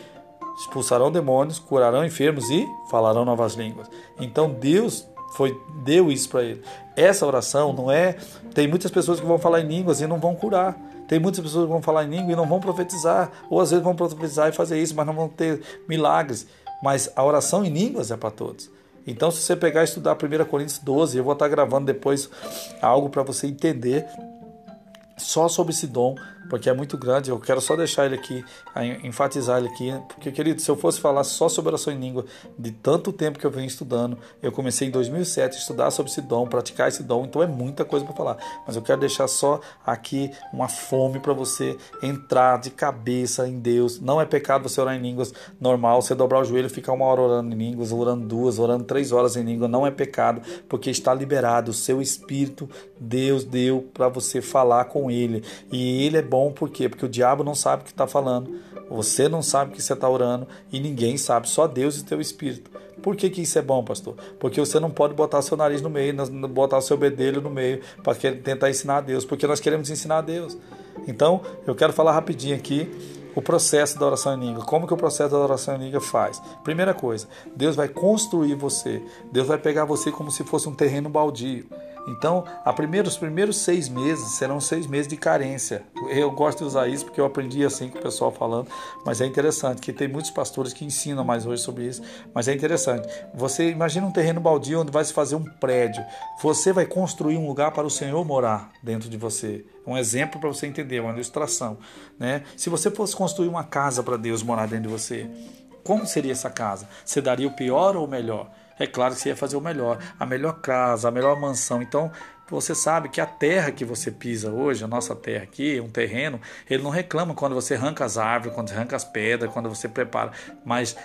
expulsarão demônios, curarão enfermos e falarão novas línguas. Então Deus foi deu isso para ele. Essa oração não é. Tem muitas pessoas que vão falar em línguas e não vão curar. Tem muitas pessoas que vão falar em língua e não vão profetizar, ou às vezes vão profetizar e fazer isso, mas não vão ter milagres. Mas a oração em línguas é para todos. Então, se você pegar e estudar 1 Coríntios 12, eu vou estar gravando depois algo para você entender só sobre esse dom porque é muito grande. Eu quero só deixar ele aqui, enfatizar ele aqui, porque, querido, se eu fosse falar só sobre oração em língua, de tanto tempo que eu venho estudando, eu comecei em 2007 a estudar sobre esse dom, praticar esse dom, então é muita coisa para falar. Mas eu quero deixar só aqui uma fome para você entrar de cabeça em Deus. Não é pecado você orar em línguas normal, você dobrar o joelho ficar uma hora orando em línguas, orando duas, orando três horas em língua, não é pecado, porque está liberado. O seu espírito, Deus deu para você falar com Ele, e Ele é bom por quê? Porque o diabo não sabe o que está falando, você não sabe o que você está orando e ninguém sabe, só Deus e teu espírito. Por que, que isso é bom, pastor? Porque você não pode botar seu nariz no meio, botar seu bedelho no meio para tentar ensinar a Deus, porque nós queremos ensinar a Deus. Então, eu quero falar rapidinho aqui o processo da oração em língua. Como que o processo da oração em língua faz? Primeira coisa, Deus vai construir você. Deus vai pegar você como se fosse um terreno baldio. Então, a primeiro, os primeiros seis meses serão seis meses de carência. Eu gosto de usar isso porque eu aprendi assim com o pessoal falando, mas é interessante que tem muitos pastores que ensinam mais hoje sobre isso. Mas é interessante. Você imagina um terreno baldio onde vai se fazer um prédio. Você vai construir um lugar para o Senhor morar dentro de você. Um exemplo para você entender, uma ilustração. Né? Se você fosse construir uma casa para Deus morar dentro de você, como seria essa casa? Você daria o pior ou o melhor? É claro que você ia fazer o melhor, a melhor casa, a melhor mansão. Então, você sabe que a terra que você pisa hoje, a nossa terra aqui, um terreno, ele não reclama quando você arranca as árvores, quando você arranca as pedras, quando você prepara, mas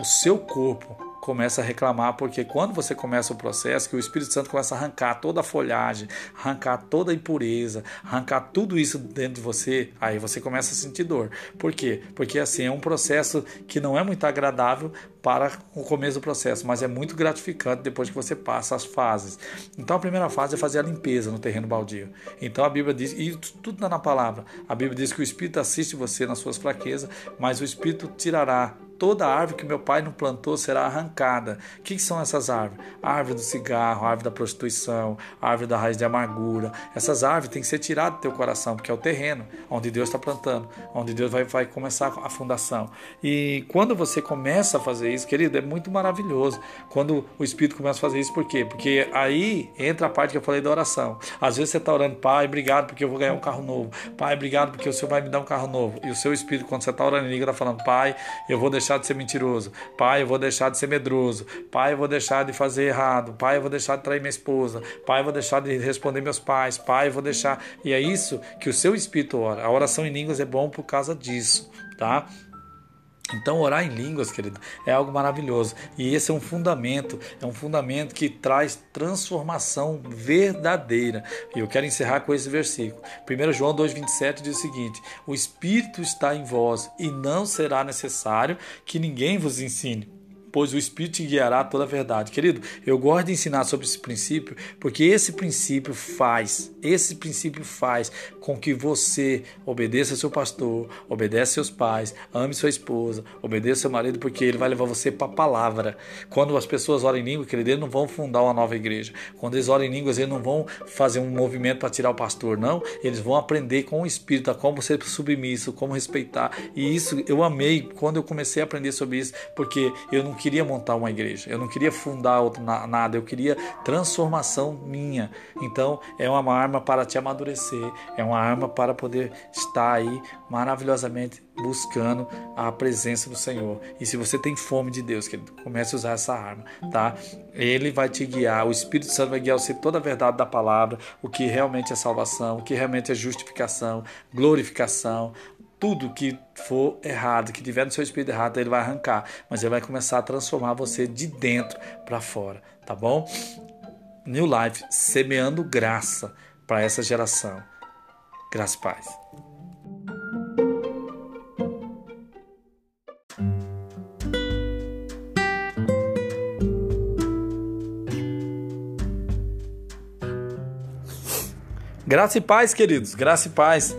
o seu corpo começa a reclamar, porque quando você começa o processo, que o Espírito Santo começa a arrancar toda a folhagem, arrancar toda a impureza, arrancar tudo isso dentro de você, aí você começa a sentir dor. Por quê? Porque assim, é um processo que não é muito agradável para o começo do processo, mas é muito gratificante depois que você passa as fases. Então a primeira fase é fazer a limpeza no terreno baldio. Então a Bíblia diz, e tudo está na palavra, a Bíblia diz que o Espírito assiste você nas suas fraquezas, mas o Espírito tirará toda árvore que meu pai não plantou será arrancada. O que são essas árvores? A árvore do cigarro, árvore da prostituição, árvore da raiz de amargura. Essas árvores têm que ser tiradas do teu coração, porque é o terreno onde Deus está plantando, onde Deus vai, vai começar a fundação. E quando você começa a fazer isso, querido, é muito maravilhoso. Quando o Espírito começa a fazer isso, por quê? Porque aí entra a parte que eu falei da oração. Às vezes você está orando, Pai, obrigado porque eu vou ganhar um carro novo. Pai, obrigado porque o Senhor vai me dar um carro novo. E o seu Espírito, quando você está orando em língua, está falando, Pai, eu vou deixar deixar de ser mentiroso. Pai, eu vou deixar de ser medroso. Pai, eu vou deixar de fazer errado. Pai, eu vou deixar de trair minha esposa. Pai, eu vou deixar de responder meus pais. Pai, eu vou deixar. E é isso que o seu espírito ora. A oração em línguas é bom por causa disso, tá? Então, orar em línguas, querido, é algo maravilhoso. E esse é um fundamento, é um fundamento que traz transformação verdadeira. E eu quero encerrar com esse versículo. 1 João 2,27 diz o seguinte: O Espírito está em vós, e não será necessário que ninguém vos ensine pois o Espírito te guiará toda a verdade. Querido, eu gosto de ensinar sobre esse princípio, porque esse princípio faz, esse princípio faz com que você obedeça seu pastor, obedeça seus pais, ame sua esposa, obedeça seu marido, porque ele vai levar você para a palavra. Quando as pessoas oram em língua, querido, eles não vão fundar uma nova igreja. Quando eles oram em línguas, eles não vão fazer um movimento para tirar o pastor, não. Eles vão aprender com o Espírito, a como ser submisso, como respeitar. E isso eu amei quando eu comecei a aprender sobre isso, porque eu não queria montar uma igreja, eu não queria fundar nada, eu queria transformação minha. Então é uma arma para te amadurecer, é uma arma para poder estar aí maravilhosamente buscando a presença do Senhor. E se você tem fome de Deus, querido, comece a usar essa arma, tá? Ele vai te guiar, o Espírito Santo vai guiar você toda a verdade da palavra, o que realmente é salvação, o que realmente é justificação, glorificação, tudo que for errado, que tiver no seu espírito errado, ele vai arrancar, mas ele vai começar a transformar você de dentro para fora, tá bom? New Life semeando graça para essa geração. Graça e paz. Graça e paz, queridos. Graça e paz.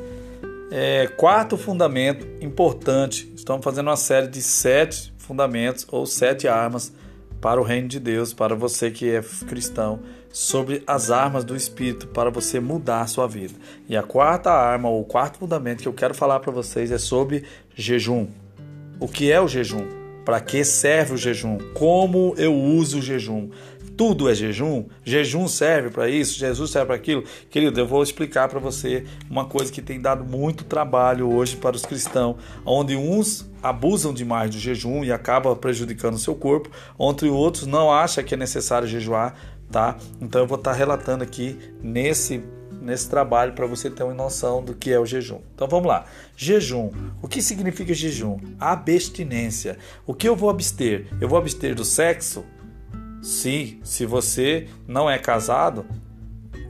É, quarto fundamento importante, estamos fazendo uma série de sete fundamentos ou sete armas para o reino de Deus, para você que é cristão, sobre as armas do Espírito para você mudar a sua vida. E a quarta arma, ou quarto fundamento que eu quero falar para vocês é sobre jejum. O que é o jejum? Para que serve o jejum? Como eu uso o jejum? Tudo é jejum? Jejum serve para isso? Jesus serve para aquilo? Querido, eu vou explicar para você uma coisa que tem dado muito trabalho hoje para os cristãos, onde uns abusam demais do jejum e acaba prejudicando o seu corpo, onde outros não acham que é necessário jejuar, tá? Então eu vou estar relatando aqui nesse nesse trabalho para você ter uma noção do que é o jejum. Então vamos lá. Jejum. O que significa jejum? Abstinência. O que eu vou abster? Eu vou abster do sexo? Sim, se você não é casado,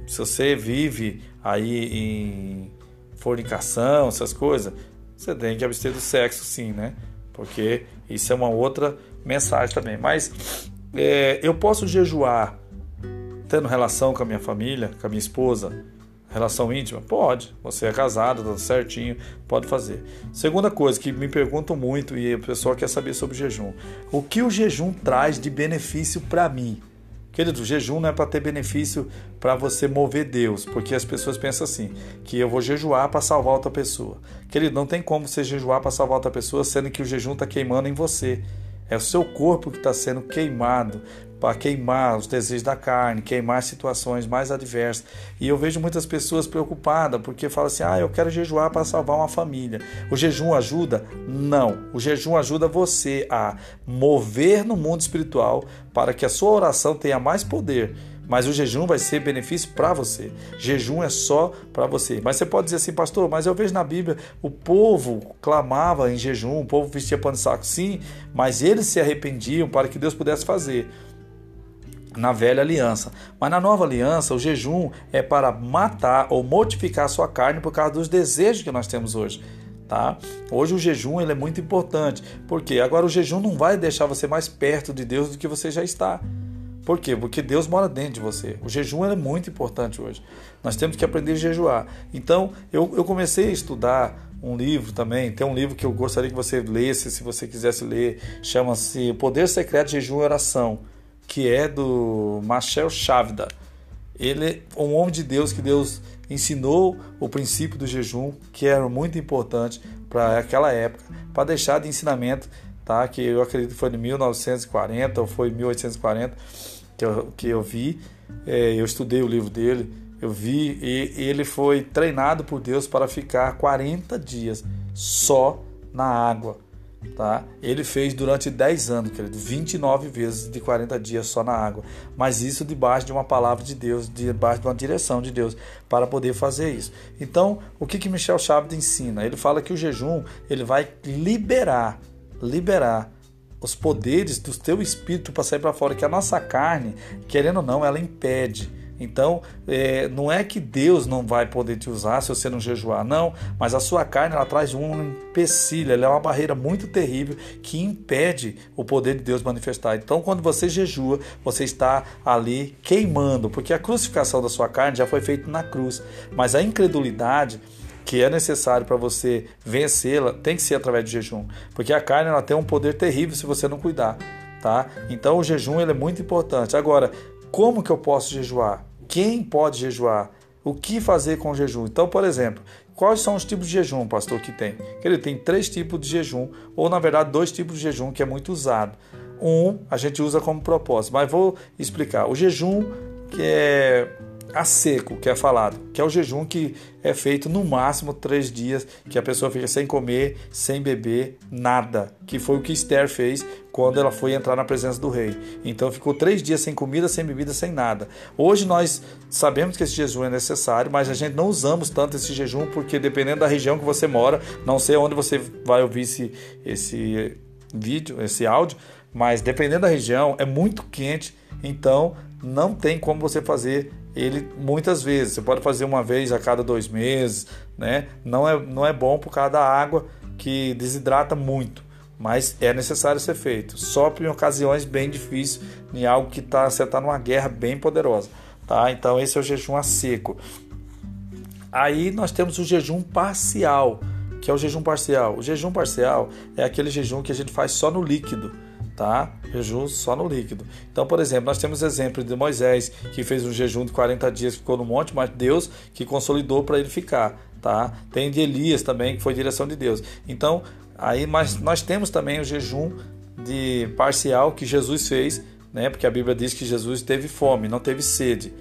se você vive aí em fornicação, essas coisas, você tem que abster do sexo, sim, né? Porque isso é uma outra mensagem também. Mas é, eu posso jejuar tendo relação com a minha família, com a minha esposa, Relação íntima? Pode. Você é casado, tá certinho, pode fazer. Segunda coisa que me perguntam muito e o pessoal quer saber sobre o jejum. O que o jejum traz de benefício para mim? Querido, o jejum não é para ter benefício para você mover Deus, porque as pessoas pensam assim, que eu vou jejuar para salvar outra pessoa. Querido, não tem como você jejuar para salvar outra pessoa, sendo que o jejum está queimando em você. É o seu corpo que está sendo queimado para queimar os desejos da carne, queimar situações mais adversas. E eu vejo muitas pessoas preocupadas porque falam assim: ah, eu quero jejuar para salvar uma família. O jejum ajuda? Não. O jejum ajuda você a mover no mundo espiritual para que a sua oração tenha mais poder. Mas o jejum vai ser benefício para você. Jejum é só para você. Mas você pode dizer assim, pastor, mas eu vejo na Bíblia o povo clamava em jejum, o povo vestia pano de saco. Sim, mas eles se arrependiam para que Deus pudesse fazer na velha aliança. Mas na nova aliança, o jejum é para matar ou mortificar sua carne por causa dos desejos que nós temos hoje. Tá? Hoje o jejum ele é muito importante. porque Agora o jejum não vai deixar você mais perto de Deus do que você já está. Por quê? Porque Deus mora dentro de você. O jejum é muito importante hoje. Nós temos que aprender a jejuar. Então, eu, eu comecei a estudar um livro também. Tem um livro que eu gostaria que você lesse, se você quisesse ler. Chama-se Poder Secreto Jejum e Oração, que é do Machel Chavda. Ele é um homem de Deus que Deus ensinou o princípio do jejum, que era muito importante para aquela época, para deixar de ensinamento, tá? que eu acredito que foi em 1940 ou foi em 1840 que eu, que eu vi, é, eu estudei o livro dele, eu vi, e ele foi treinado por Deus para ficar 40 dias só na água. Tá? Ele fez durante 10 anos, querido, 29 vezes de 40 dias só na água. Mas isso debaixo de uma palavra de Deus, debaixo de uma direção de Deus, para poder fazer isso. Então, o que, que Michel Chaves ensina? Ele fala que o jejum ele vai liberar, liberar os poderes do teu espírito para sair para fora, que a nossa carne, querendo ou não, ela impede. Então, é, não é que Deus não vai poder te usar se você não jejuar, não, mas a sua carne ela traz um empecilho, ela é uma barreira muito terrível que impede o poder de Deus manifestar. Então, quando você jejua, você está ali queimando, porque a crucificação da sua carne já foi feita na cruz, mas a incredulidade que é necessário para você vencê-la tem que ser através do jejum, porque a carne ela tem um poder terrível se você não cuidar, tá? Então o jejum ele é muito importante. Agora, como que eu posso jejuar? Quem pode jejuar? O que fazer com o jejum? Então, por exemplo, quais são os tipos de jejum, pastor, que tem? Ele tem três tipos de jejum, ou na verdade dois tipos de jejum que é muito usado. Um a gente usa como propósito, mas vou explicar. O jejum que é a seco, que é falado, que é o jejum que é feito no máximo três dias, que a pessoa fica sem comer, sem beber, nada, que foi o que Esther fez quando ela foi entrar na presença do rei. Então ficou três dias sem comida, sem bebida, sem nada. Hoje nós sabemos que esse jejum é necessário, mas a gente não usamos tanto esse jejum porque dependendo da região que você mora, não sei onde você vai ouvir esse, esse vídeo, esse áudio, mas dependendo da região é muito quente, então não tem como você fazer ele muitas vezes. Você pode fazer uma vez a cada dois meses, né? Não é, não é bom por causa da água que desidrata muito, mas é necessário ser feito. Só em ocasiões bem difíceis, em algo que tá, você está numa guerra bem poderosa, tá? Então esse é o jejum a seco. Aí nós temos o jejum parcial, que é o jejum parcial. O jejum parcial é aquele jejum que a gente faz só no líquido tá? Jejum só no líquido. Então, por exemplo, nós temos exemplo de Moisés, que fez um jejum de 40 dias, ficou no monte, mas Deus que consolidou para ele ficar, tá? Tem de Elias também, que foi direção de Deus. Então, aí mas nós temos também o jejum de parcial que Jesus fez, né? Porque a Bíblia diz que Jesus teve fome, não teve sede.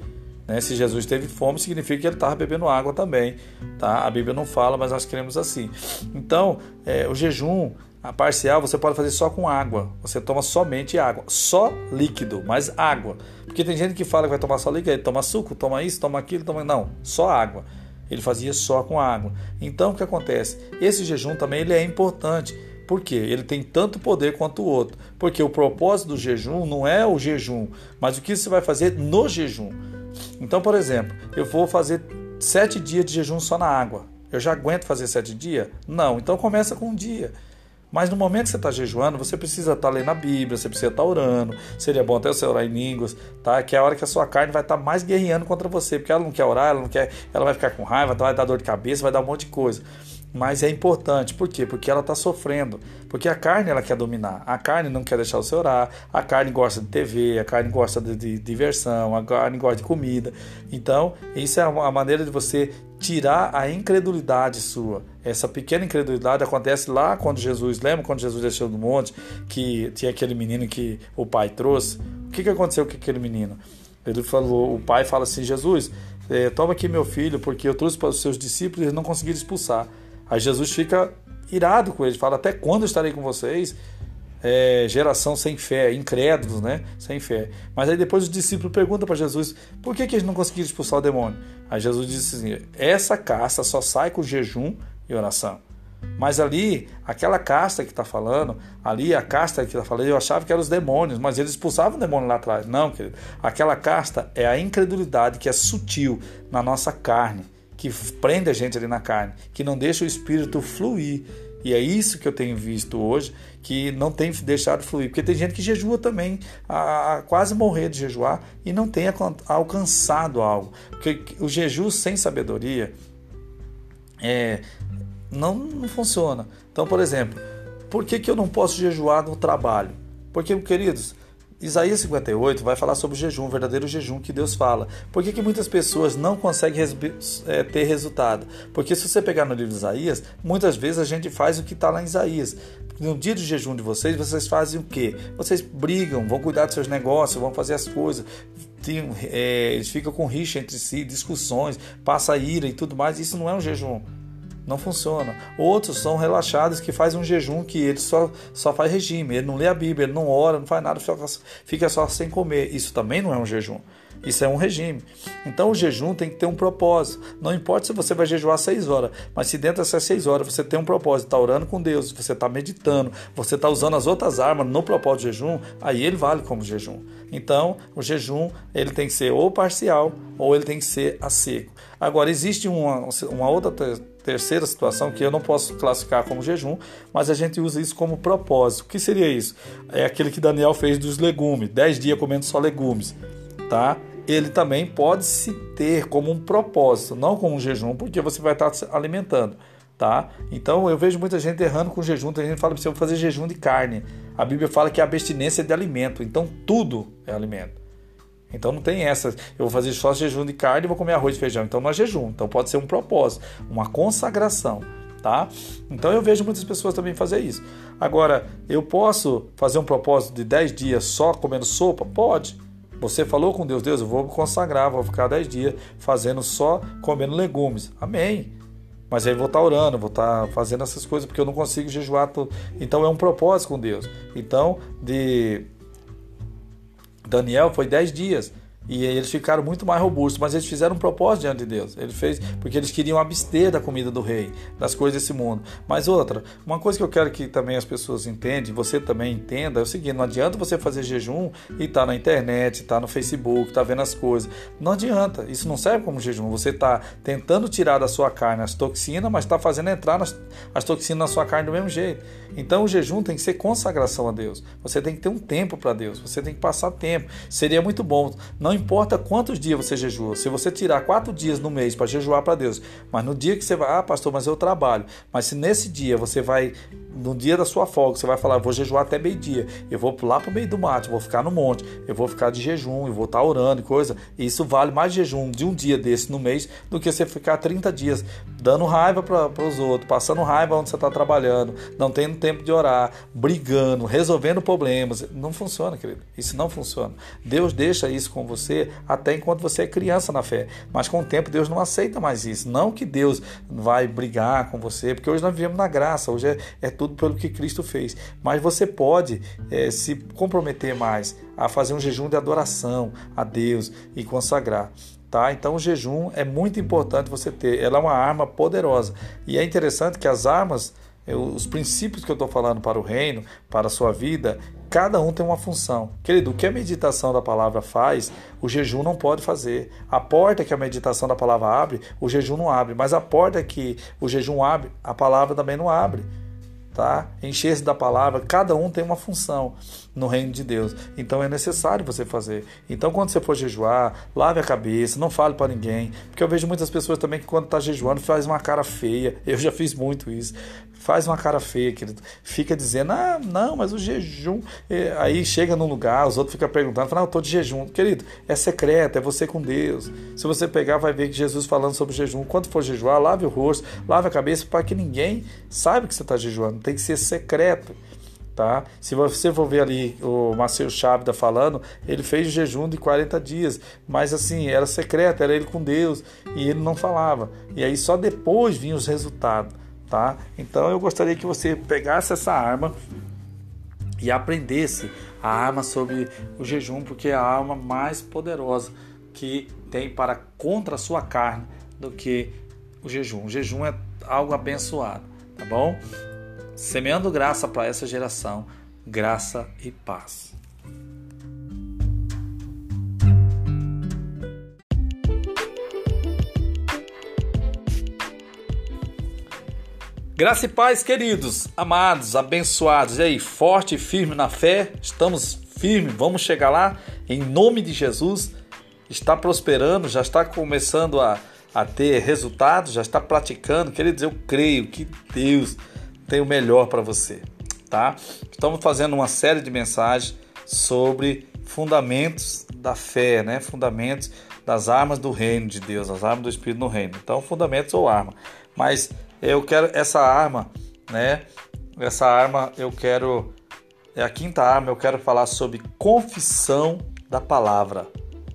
Né? Se Jesus teve fome, significa que ele estava bebendo água também. Tá? A Bíblia não fala, mas nós queremos assim. Então, é, o jejum a parcial você pode fazer só com água. Você toma somente água. Só líquido, mas água. Porque tem gente que fala que vai tomar só líquido, toma suco, toma isso, toma aquilo, toma. Não, só água. Ele fazia só com água. Então o que acontece? Esse jejum também ele é importante. Por quê? Ele tem tanto poder quanto o outro. Porque o propósito do jejum não é o jejum, mas o que você vai fazer no jejum. Então, por exemplo, eu vou fazer sete dias de jejum só na água. Eu já aguento fazer sete dias? Não. Então começa com um dia. Mas no momento que você está jejuando, você precisa estar tá lendo a Bíblia, você precisa estar tá orando. Seria bom até você orar em línguas, tá? Que é a hora que a sua carne vai estar tá mais guerreando contra você, porque ela não quer orar, ela não quer, ela vai ficar com raiva, vai dar dor de cabeça, vai dar um monte de coisa. mas é importante. Por quê? Porque ela está sofrendo. Porque a carne ela quer dominar. A carne não quer deixar você orar. A carne gosta de TV, a carne gosta de, de, de diversão, a carne gosta de comida. Então, isso é a maneira de você tirar a incredulidade sua. Essa pequena incredulidade acontece lá quando Jesus, lembra quando Jesus desceu do monte, que tinha aquele menino que o pai trouxe? O que, que aconteceu com aquele menino? Ele falou, o pai fala assim, Jesus, é, toma aqui meu filho, porque eu trouxe para os seus discípulos e eles não conseguiram expulsar. Aí Jesus fica irado com eles, fala: Até quando estarei com vocês? É, geração sem fé, incrédulos, né? Sem fé. Mas aí depois os discípulos perguntam para Jesus: Por que, que eles não conseguiram expulsar o demônio? Aí Jesus disse assim: Essa casta só sai com jejum e oração. Mas ali, aquela casta que está falando, ali a casta que está falando, eu achava que eram os demônios, mas eles expulsavam o demônio lá atrás. Não, querido. Aquela casta é a incredulidade que é sutil na nossa carne que prende a gente ali na carne, que não deixa o espírito fluir. E é isso que eu tenho visto hoje, que não tem deixado fluir. Porque tem gente que jejua também, a, a quase morrer de jejuar, e não tem alcançado algo. Porque o jejum sem sabedoria é, não, não funciona. Então, por exemplo, por que, que eu não posso jejuar no trabalho? Porque, queridos, Isaías 58 vai falar sobre o jejum, o verdadeiro jejum que Deus fala. Por que, que muitas pessoas não conseguem é, ter resultado? Porque se você pegar no livro de Isaías, muitas vezes a gente faz o que está lá em Isaías. No dia do jejum de vocês, vocês fazem o quê? Vocês brigam, vão cuidar dos seus negócios, vão fazer as coisas. Tem, é, eles ficam com rixa entre si, discussões, passa ira e tudo mais. Isso não é um jejum. Não funciona. Outros são relaxados que fazem um jejum que ele só, só faz regime, ele não lê a Bíblia, ele não ora, não faz nada, fica só sem comer. Isso também não é um jejum. Isso é um regime. Então o jejum tem que ter um propósito. Não importa se você vai jejuar seis horas, mas se dentro dessas seis horas você tem um propósito, está orando com Deus, você está meditando, você está usando as outras armas no propósito de jejum, aí ele vale como jejum. Então o jejum ele tem que ser ou parcial ou ele tem que ser a seco. Agora existe uma, uma outra terceira situação que eu não posso classificar como jejum, mas a gente usa isso como propósito. O que seria isso? É aquele que Daniel fez dos legumes, 10 dias comendo só legumes, tá? Ele também pode se ter como um propósito, não como um jejum, porque você vai estar se alimentando, tá? Então eu vejo muita gente errando com jejum, tem gente que fala que você fazer jejum de carne. A Bíblia fala que a abstinência é de alimento, então tudo é alimento. Então não tem essa, eu vou fazer só jejum de carne e vou comer arroz e feijão. Então não é jejum, então pode ser um propósito, uma consagração, tá? Então eu vejo muitas pessoas também fazer isso. Agora, eu posso fazer um propósito de 10 dias só comendo sopa? Pode. Você falou com Deus, Deus, eu vou me consagrar, vou ficar 10 dias fazendo só comendo legumes. Amém. Mas aí vou estar orando, vou estar fazendo essas coisas, porque eu não consigo jejuar tudo. Então é um propósito com Deus. Então, de Daniel foi 10 dias. E eles ficaram muito mais robustos, mas eles fizeram um propósito diante de Deus. Ele fez porque eles queriam abster da comida do rei, das coisas desse mundo. Mas outra, uma coisa que eu quero que também as pessoas entendam, você também entenda, é o seguinte: não adianta você fazer jejum e estar tá na internet, estar tá no Facebook, estar tá vendo as coisas. Não adianta. Isso não serve como jejum. Você está tentando tirar da sua carne as toxinas, mas está fazendo entrar nas, as toxinas na sua carne do mesmo jeito. Então o jejum tem que ser consagração a Deus. Você tem que ter um tempo para Deus. Você tem que passar tempo. Seria muito bom. Não importa quantos dias você jejua. Se você tirar quatro dias no mês para jejuar para Deus, mas no dia que você vai, ah, pastor, mas eu trabalho. Mas se nesse dia você vai, no dia da sua folga, você vai falar, vou jejuar até meio-dia. Eu vou lá para o meio do mato, vou ficar no monte, eu vou ficar de jejum, eu vou estar tá orando e coisa. Isso vale mais jejum de um dia desse no mês do que você ficar 30 dias dando raiva para os outros, passando raiva onde você está trabalhando, não tendo tempo de orar, brigando, resolvendo problemas. Não funciona, querido. Isso não funciona. Deus deixa isso com você você até enquanto você é criança na fé. Mas com o tempo Deus não aceita mais isso. Não que Deus vai brigar com você, porque hoje nós vivemos na graça, hoje é, é tudo pelo que Cristo fez. Mas você pode é, se comprometer mais a fazer um jejum de adoração a Deus e consagrar. Tá? Então o jejum é muito importante você ter. Ela é uma arma poderosa. E é interessante que as armas os princípios que eu estou falando para o reino, para a sua vida, cada um tem uma função. Querido, o que a meditação da palavra faz, o jejum não pode fazer. A porta que a meditação da palavra abre, o jejum não abre. Mas a porta que o jejum abre, a palavra também não abre. tá? Encher-se da palavra, cada um tem uma função no reino de Deus. Então é necessário você fazer. Então quando você for jejuar, lave a cabeça, não fale para ninguém, porque eu vejo muitas pessoas também que quando está jejuando faz uma cara feia. Eu já fiz muito isso. Faz uma cara feia, querido. Fica dizendo: "Ah, não, mas o jejum". Aí chega num lugar, os outros ficam perguntando, falam: "Ah, eu tô de jejum". Querido, é secreto, é você com Deus. Se você pegar, vai ver que Jesus falando sobre jejum. Quando for jejuar, lave o rosto, lave a cabeça para que ninguém saiba que você está jejuando. Tem que ser secreto tá? Se você for ver ali o Marcelo Chávida falando, ele fez jejum de 40 dias, mas assim, era secreto, era ele com Deus e ele não falava. E aí só depois vinham os resultados, tá? Então eu gostaria que você pegasse essa arma e aprendesse a arma sobre o jejum, porque é a arma mais poderosa que tem para contra a sua carne do que o jejum. O jejum é algo abençoado, tá bom? semeando graça para essa geração, graça e paz. Graça e paz, queridos, amados, abençoados. E aí, forte e firme na fé? Estamos firmes, vamos chegar lá em nome de Jesus. Está prosperando, já está começando a, a ter resultados, já está praticando. Queridos, eu creio que Deus tem o melhor para você, tá? Estamos fazendo uma série de mensagens sobre fundamentos da fé, né? Fundamentos das armas do reino de Deus, as armas do Espírito no reino. Então, fundamentos ou arma. Mas eu quero essa arma, né? Essa arma eu quero é a quinta arma, eu quero falar sobre confissão da palavra.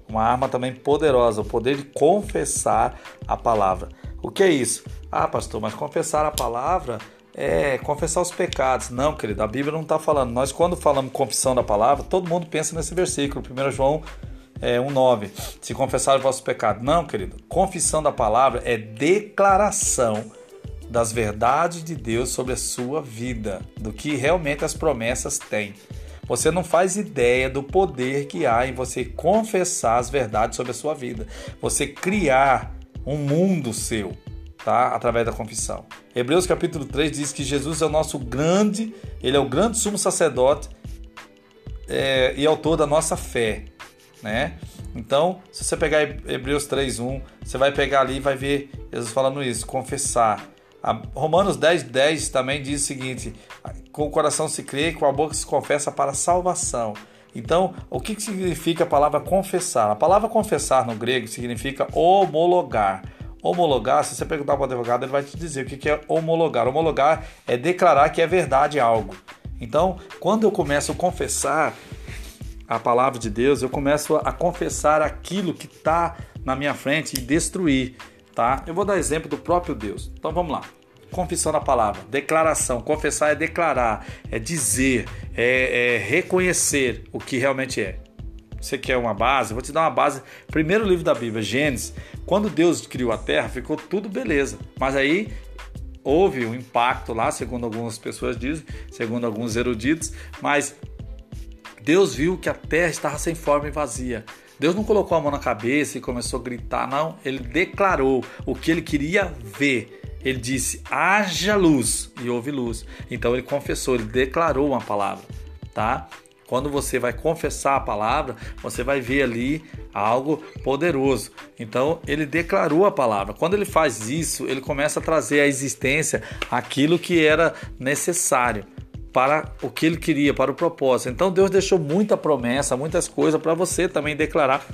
Uma arma também poderosa, o poder de confessar a palavra. O que é isso? Ah, pastor, mas confessar a palavra é confessar os pecados. Não, querido, a Bíblia não está falando. Nós, quando falamos confissão da palavra, todo mundo pensa nesse versículo, 1 João é, 1,9. Se confessar os vossos pecados. Não, querido, confissão da palavra é declaração das verdades de Deus sobre a sua vida, do que realmente as promessas têm. Você não faz ideia do poder que há em você confessar as verdades sobre a sua vida. Você criar um mundo seu tá? Através da confissão. Hebreus capítulo 3 diz que Jesus é o nosso grande, ele é o grande sumo sacerdote é, e autor da nossa fé, né? Então, se você pegar Hebreus 3:1, você vai pegar ali e vai ver Jesus falando isso, confessar. A Romanos 10:10 10 também diz o seguinte: com o coração se crê, com a boca se confessa para salvação. Então, o que significa a palavra confessar? A palavra confessar no grego significa homologar. Homologar, se você perguntar para o advogado, ele vai te dizer o que é homologar. Homologar é declarar que é verdade algo. Então, quando eu começo a confessar a palavra de Deus, eu começo a confessar aquilo que está na minha frente e destruir, tá? Eu vou dar exemplo do próprio Deus. Então vamos lá. Confissão da palavra, declaração. Confessar é declarar, é dizer, é, é reconhecer o que realmente é. Você quer uma base? vou te dar uma base. Primeiro livro da Bíblia, Gênesis. Quando Deus criou a terra, ficou tudo beleza. Mas aí houve um impacto lá, segundo algumas pessoas dizem, segundo alguns eruditos, mas Deus viu que a terra estava sem forma e vazia. Deus não colocou a mão na cabeça e começou a gritar, não. Ele declarou o que ele queria ver. Ele disse: haja luz, e houve luz. Então ele confessou, ele declarou uma palavra, tá? Quando você vai confessar a palavra, você vai ver ali algo poderoso. Então, ele declarou a palavra. Quando ele faz isso, ele começa a trazer à existência aquilo que era necessário para o que ele queria, para o propósito. Então, Deus deixou muita promessa, muitas coisas para você também declarar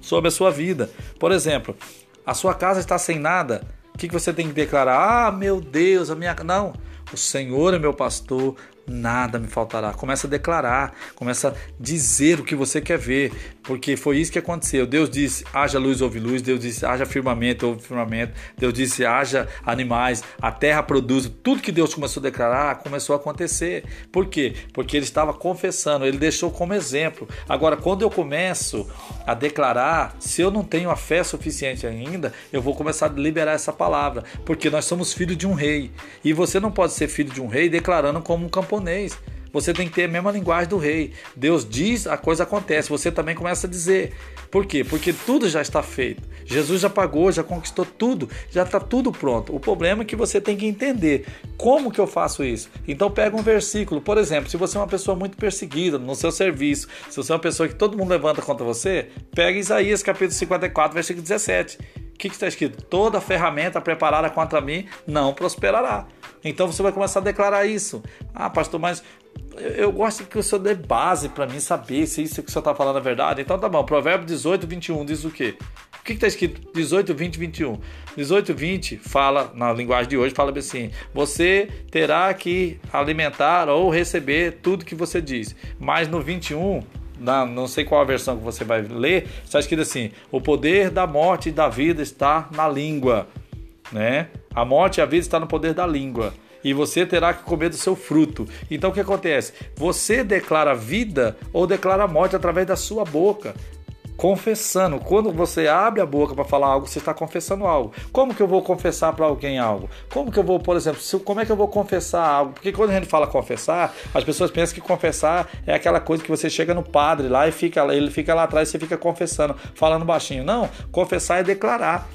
sobre a sua vida. Por exemplo, a sua casa está sem nada. O que você tem que declarar? Ah, meu Deus, a minha. Não. O Senhor é meu pastor, nada me faltará. Começa a declarar, começa a dizer o que você quer ver, porque foi isso que aconteceu. Deus disse: haja luz, houve luz. Deus disse: haja firmamento, houve firmamento. Deus disse: haja animais. A terra produz. Tudo que Deus começou a declarar começou a acontecer. Por quê? Porque ele estava confessando, ele deixou como exemplo. Agora, quando eu começo a declarar, se eu não tenho a fé suficiente ainda, eu vou começar a liberar essa palavra, porque nós somos filhos de um rei. E você não pode ser filho de um rei declarando como um camponês. Você tem que ter a mesma linguagem do rei. Deus diz, a coisa acontece. Você também começa a dizer. Por quê? Porque tudo já está feito. Jesus já pagou, já conquistou tudo, já está tudo pronto. O problema é que você tem que entender como que eu faço isso. Então pega um versículo, por exemplo, se você é uma pessoa muito perseguida no seu serviço, se você é uma pessoa que todo mundo levanta contra você, pega Isaías capítulo 54, versículo 17. O que está escrito? Toda ferramenta preparada contra mim não prosperará. Então você vai começar a declarar isso. Ah, pastor, mas eu gosto que o senhor dê base para mim saber se isso que o senhor está falando é verdade. Então tá bom. Provérbio 18, 21 diz o quê? O que está escrito? 18, 20, 21. 18, 20 fala, na linguagem de hoje, fala assim: você terá que alimentar ou receber tudo que você diz. Mas no 21, na, não sei qual a versão que você vai ler, está escrito assim: o poder da morte e da vida está na língua. Né? A morte a vida está no poder da língua e você terá que comer do seu fruto. Então o que acontece? Você declara vida ou declara morte através da sua boca. Confessando, quando você abre a boca para falar algo, você está confessando algo. Como que eu vou confessar para alguém algo? Como que eu vou, por exemplo, como é que eu vou confessar algo? Porque quando a gente fala confessar, as pessoas pensam que confessar é aquela coisa que você chega no padre lá e fica, ele fica lá atrás e você fica confessando, falando baixinho. Não, confessar é declarar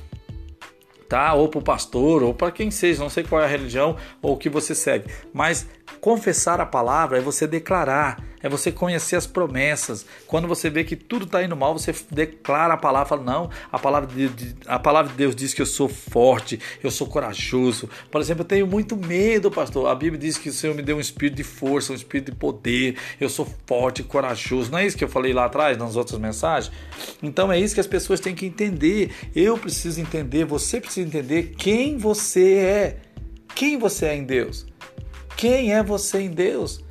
tá? Ou para o pastor, ou para quem seja, não sei qual é a religião ou o que você segue, mas confessar a palavra é você declarar é você conhecer as promessas. Quando você vê que tudo está indo mal, você declara a palavra, fala, não, a palavra de, a palavra de Deus diz que eu sou forte, eu sou corajoso. Por exemplo, eu tenho muito medo, pastor. A Bíblia diz que o Senhor me deu um espírito de força, um espírito de poder, eu sou forte, corajoso. Não é isso que eu falei lá atrás, nas outras mensagens? Então é isso que as pessoas têm que entender. Eu preciso entender, você precisa entender quem você é. Quem você é em Deus? Quem é você em Deus?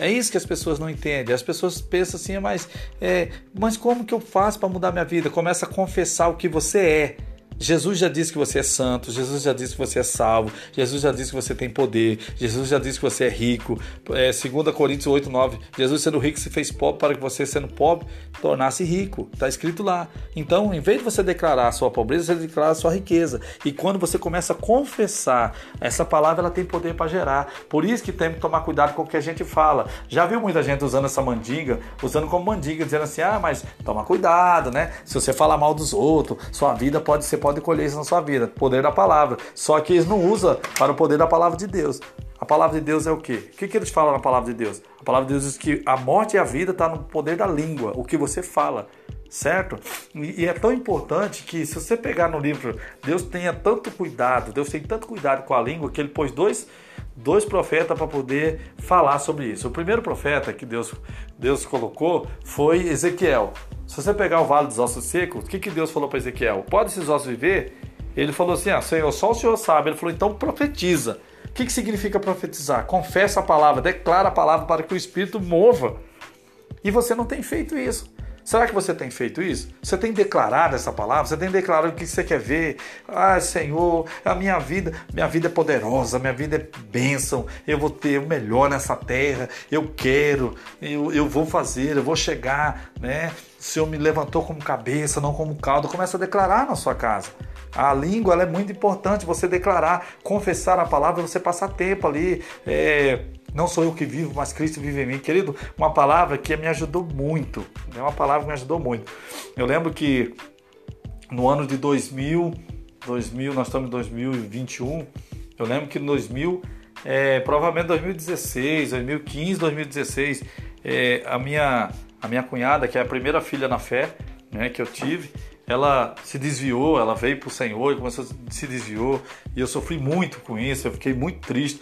É isso que as pessoas não entendem. As pessoas pensam assim, mas, é, mas como que eu faço para mudar minha vida? Começa a confessar o que você é. Jesus já disse que você é santo, Jesus já disse que você é salvo, Jesus já disse que você tem poder, Jesus já disse que você é rico. É, 2 Coríntios 8, 9. Jesus sendo rico se fez pobre para que você, sendo pobre, tornasse rico. Está escrito lá. Então, em vez de você declarar a sua pobreza, você declara a sua riqueza. E quando você começa a confessar, essa palavra ela tem poder para gerar. Por isso que tem que tomar cuidado com o que a gente fala. Já viu muita gente usando essa mandinga, usando como mandinga, dizendo assim: ah, mas toma cuidado, né? Se você falar mal dos outros, sua vida pode ser pode colher isso na sua vida. Poder da palavra. Só que eles não usam para o poder da palavra de Deus. A palavra de Deus é o quê? O que, que eles falam na palavra de Deus? A palavra de Deus diz que a morte e a vida está no poder da língua, o que você fala certo? E, é tão importante que se você pegar no livro, Deus tenha tanto cuidado, Deus tem tanto cuidado com a língua que ele pôs dois, dois profetas para poder falar sobre isso. O primeiro profeta que Deus, Deus colocou foi Ezequiel. Se você pegar o Vale dos Ossos Secos, o que, que Deus falou para Ezequiel? Pode esses ossos viver? Ele falou assim: ah, Senhor, só o Senhor sabe. Ele falou: então profetiza. O que, que significa profetizar? Confessa a palavra, declara a palavra para que o Espírito mova. E você não tem feito isso. Será que você tem feito isso? Você tem declarado essa palavra? Você tem declarado o que você quer ver? Ah, Senhor, a minha vida, minha vida é poderosa, minha vida é bênção. Eu vou ter o melhor nessa terra. Eu quero, eu, eu vou fazer, eu vou chegar, né? O Senhor me levantou como cabeça, não como caldo. Começa a declarar na sua casa. A língua é muito importante você declarar, confessar a palavra, você passar tempo ali. É, não sou eu que vivo, mas Cristo vive em mim. Querido, uma palavra que me ajudou muito. É uma palavra que me ajudou muito. Eu lembro que no ano de 2000, 2000 nós estamos em 2021, eu lembro que em 2000, é, provavelmente 2016, 2015, 2016, é, a, minha, a minha cunhada, que é a primeira filha na fé né, que eu tive, ela se desviou, ela veio para o Senhor e começou a se desviou. E eu sofri muito com isso, eu fiquei muito triste.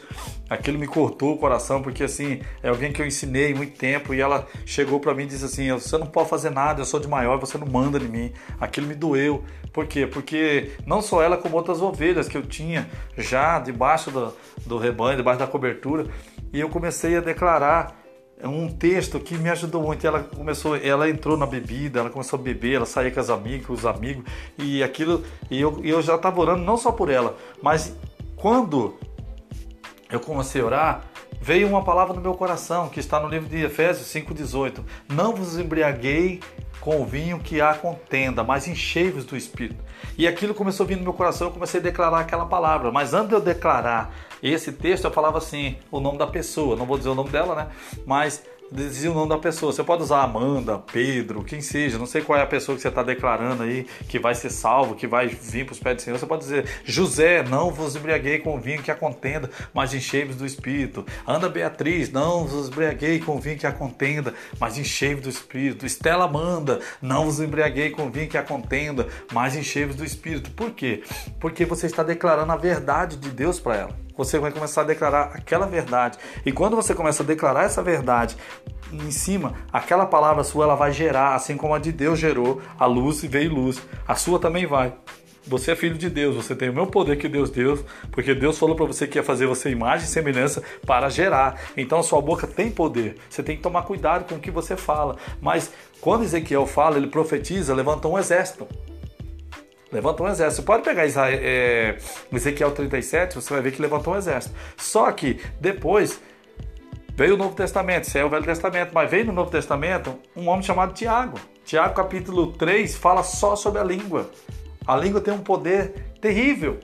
Aquilo me cortou o coração, porque assim, é alguém que eu ensinei muito tempo e ela chegou para mim e disse assim: Você não pode fazer nada, eu sou de maior, você não manda em mim. Aquilo me doeu. Por quê? Porque não só ela, como outras ovelhas que eu tinha já debaixo do, do rebanho, debaixo da cobertura. E eu comecei a declarar um texto que me ajudou muito. Ela começou, ela entrou na bebida, ela começou a beber, ela saía com os amigos, com os amigos e aquilo. E eu, eu já estava orando não só por ela, mas quando eu comecei a orar, veio uma palavra no meu coração que está no livro de Efésios 5:18. Não vos embriaguei com o vinho que há contenda, mas enchei-vos do Espírito. E aquilo começou a vir no meu coração, eu comecei a declarar aquela palavra. Mas antes de eu declarar esse texto, eu falava assim, o nome da pessoa, não vou dizer o nome dela, né? Mas dizia o nome da pessoa. Você pode usar Amanda, Pedro, quem seja, não sei qual é a pessoa que você está declarando aí, que vai ser salvo, que vai vir para os pés do Senhor. Você pode dizer, José, não vos embriaguei com o vinho que a contenda, mas enchei-vos do Espírito. Ana Beatriz, não vos embriaguei com o vinho que a contenda, mas enchei-vos do Espírito. Estela Amanda, não vos embriaguei com o vinho que a contenda, mas enchei-vos do Espírito. Por quê? Porque você está declarando a verdade de Deus para ela você vai começar a declarar aquela verdade. E quando você começa a declarar essa verdade em cima, aquela palavra sua ela vai gerar, assim como a de Deus gerou, a luz e veio luz. A sua também vai. Você é filho de Deus, você tem o mesmo poder que Deus deu, porque Deus falou para você que ia fazer você imagem e semelhança para gerar. Então a sua boca tem poder. Você tem que tomar cuidado com o que você fala. Mas quando Ezequiel fala, ele profetiza, levantou um exército. Levantou um exército. Pode pegar é, Ezequiel 37, você vai ver que levantou um exército. Só que depois veio o Novo Testamento, isso é o Velho Testamento, mas veio no Novo Testamento um homem chamado Tiago. Tiago capítulo 3 fala só sobre a língua. A língua tem um poder terrível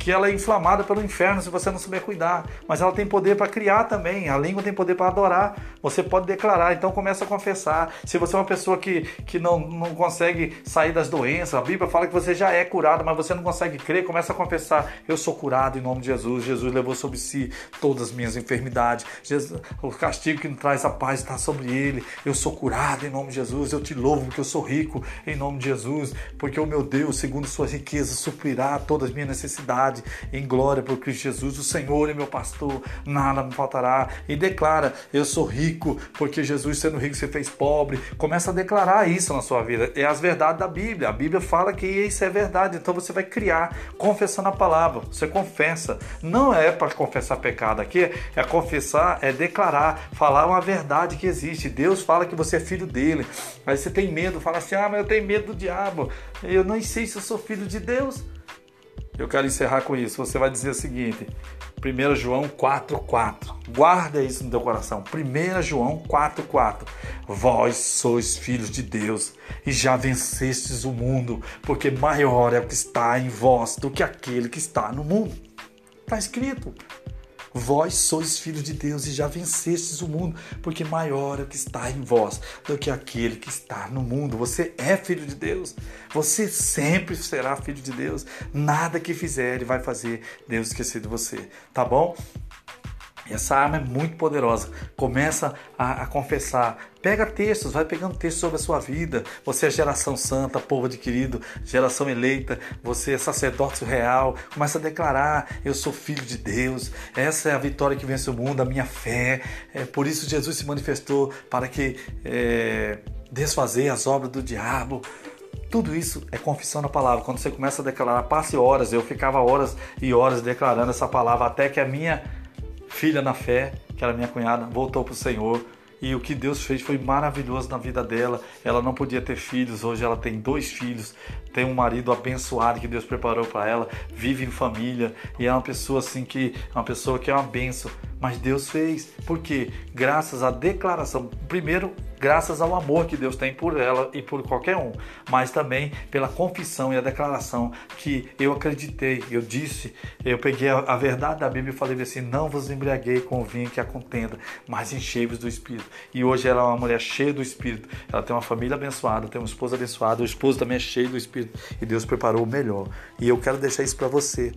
que ela é inflamada pelo inferno se você não souber cuidar. Mas ela tem poder para criar também. A língua tem poder para adorar. Você pode declarar, então começa a confessar. Se você é uma pessoa que, que não, não consegue sair das doenças, a Bíblia fala que você já é curado, mas você não consegue crer, começa a confessar. Eu sou curado em nome de Jesus. Jesus levou sobre si todas as minhas enfermidades. Jesus, o castigo que nos traz a paz está sobre ele. Eu sou curado em nome de Jesus. Eu te louvo porque eu sou rico em nome de Jesus. Porque o meu Deus, segundo suas riquezas, suprirá todas as minhas necessidades em glória por Cristo Jesus. O Senhor é meu pastor, nada me faltará. E declara: Eu sou rico, porque Jesus, sendo rico, se fez pobre. Começa a declarar isso na sua vida. É as verdades da Bíblia. A Bíblia fala que isso é verdade. Então você vai criar, confessando a palavra. Você confessa. Não é para confessar pecado aqui, é confessar, é declarar, falar uma verdade que existe. Deus fala que você é filho dele. Aí você tem medo, fala assim: Ah, mas eu tenho medo do diabo. Eu não sei se eu sou filho de Deus. Eu quero encerrar com isso. Você vai dizer o seguinte: 1 João 4,4. Guarda isso no teu coração. 1 João 4,4. Vós sois filhos de Deus e já vencestes o mundo, porque maior é o que está em vós do que aquele que está no mundo. Está escrito. Vós sois filhos de Deus e já vencestes o mundo, porque maior é o que está em vós do que aquele que está no mundo. Você é filho de Deus. Você sempre será filho de Deus. Nada que fizer vai fazer Deus esquecer de você. Tá bom? Essa arma é muito poderosa. Começa a, a, confessar. Pega textos, vai pegando textos sobre a sua vida. Você é geração santa, povo adquirido, geração eleita. Você é sacerdócio real. Começa a declarar: Eu sou filho de Deus. Essa é a vitória que vence o mundo, a minha fé. É por isso Jesus se manifestou para que é, desfazer as obras do diabo. Tudo isso é confissão na palavra. Quando você começa a declarar, passe horas. Eu ficava horas e horas declarando essa palavra até que a minha filha na fé, que era minha cunhada, voltou para o Senhor. E o que Deus fez foi maravilhoso na vida dela. Ela não podia ter filhos, hoje ela tem dois filhos, tem um marido abençoado que Deus preparou para ela, vive em família e é uma pessoa assim que é uma pessoa que é uma benção. Mas Deus fez, porque graças à declaração, primeiro graças ao amor que Deus tem por ela e por qualquer um, mas também pela confissão e a declaração que eu acreditei, eu disse, eu peguei a, a verdade da Bíblia e falei assim: não vos embriaguei com o vinho que a contenda, mas enchei-vos do Espírito. E hoje ela é uma mulher cheia do Espírito, ela tem uma família abençoada, tem uma esposa abençoada, o esposo também é cheio do Espírito e Deus preparou o melhor. E eu quero deixar isso para você,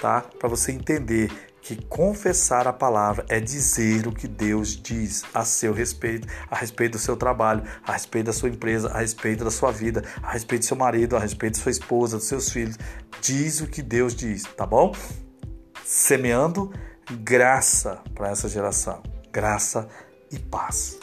tá? Para você entender que confessar a palavra é dizer o que Deus diz a seu respeito, a respeito do seu trabalho, a respeito da sua empresa, a respeito da sua vida, a respeito do seu marido, a respeito da sua esposa, dos seus filhos. Diz o que Deus diz, tá bom? Semeando graça para essa geração. Graça e paz.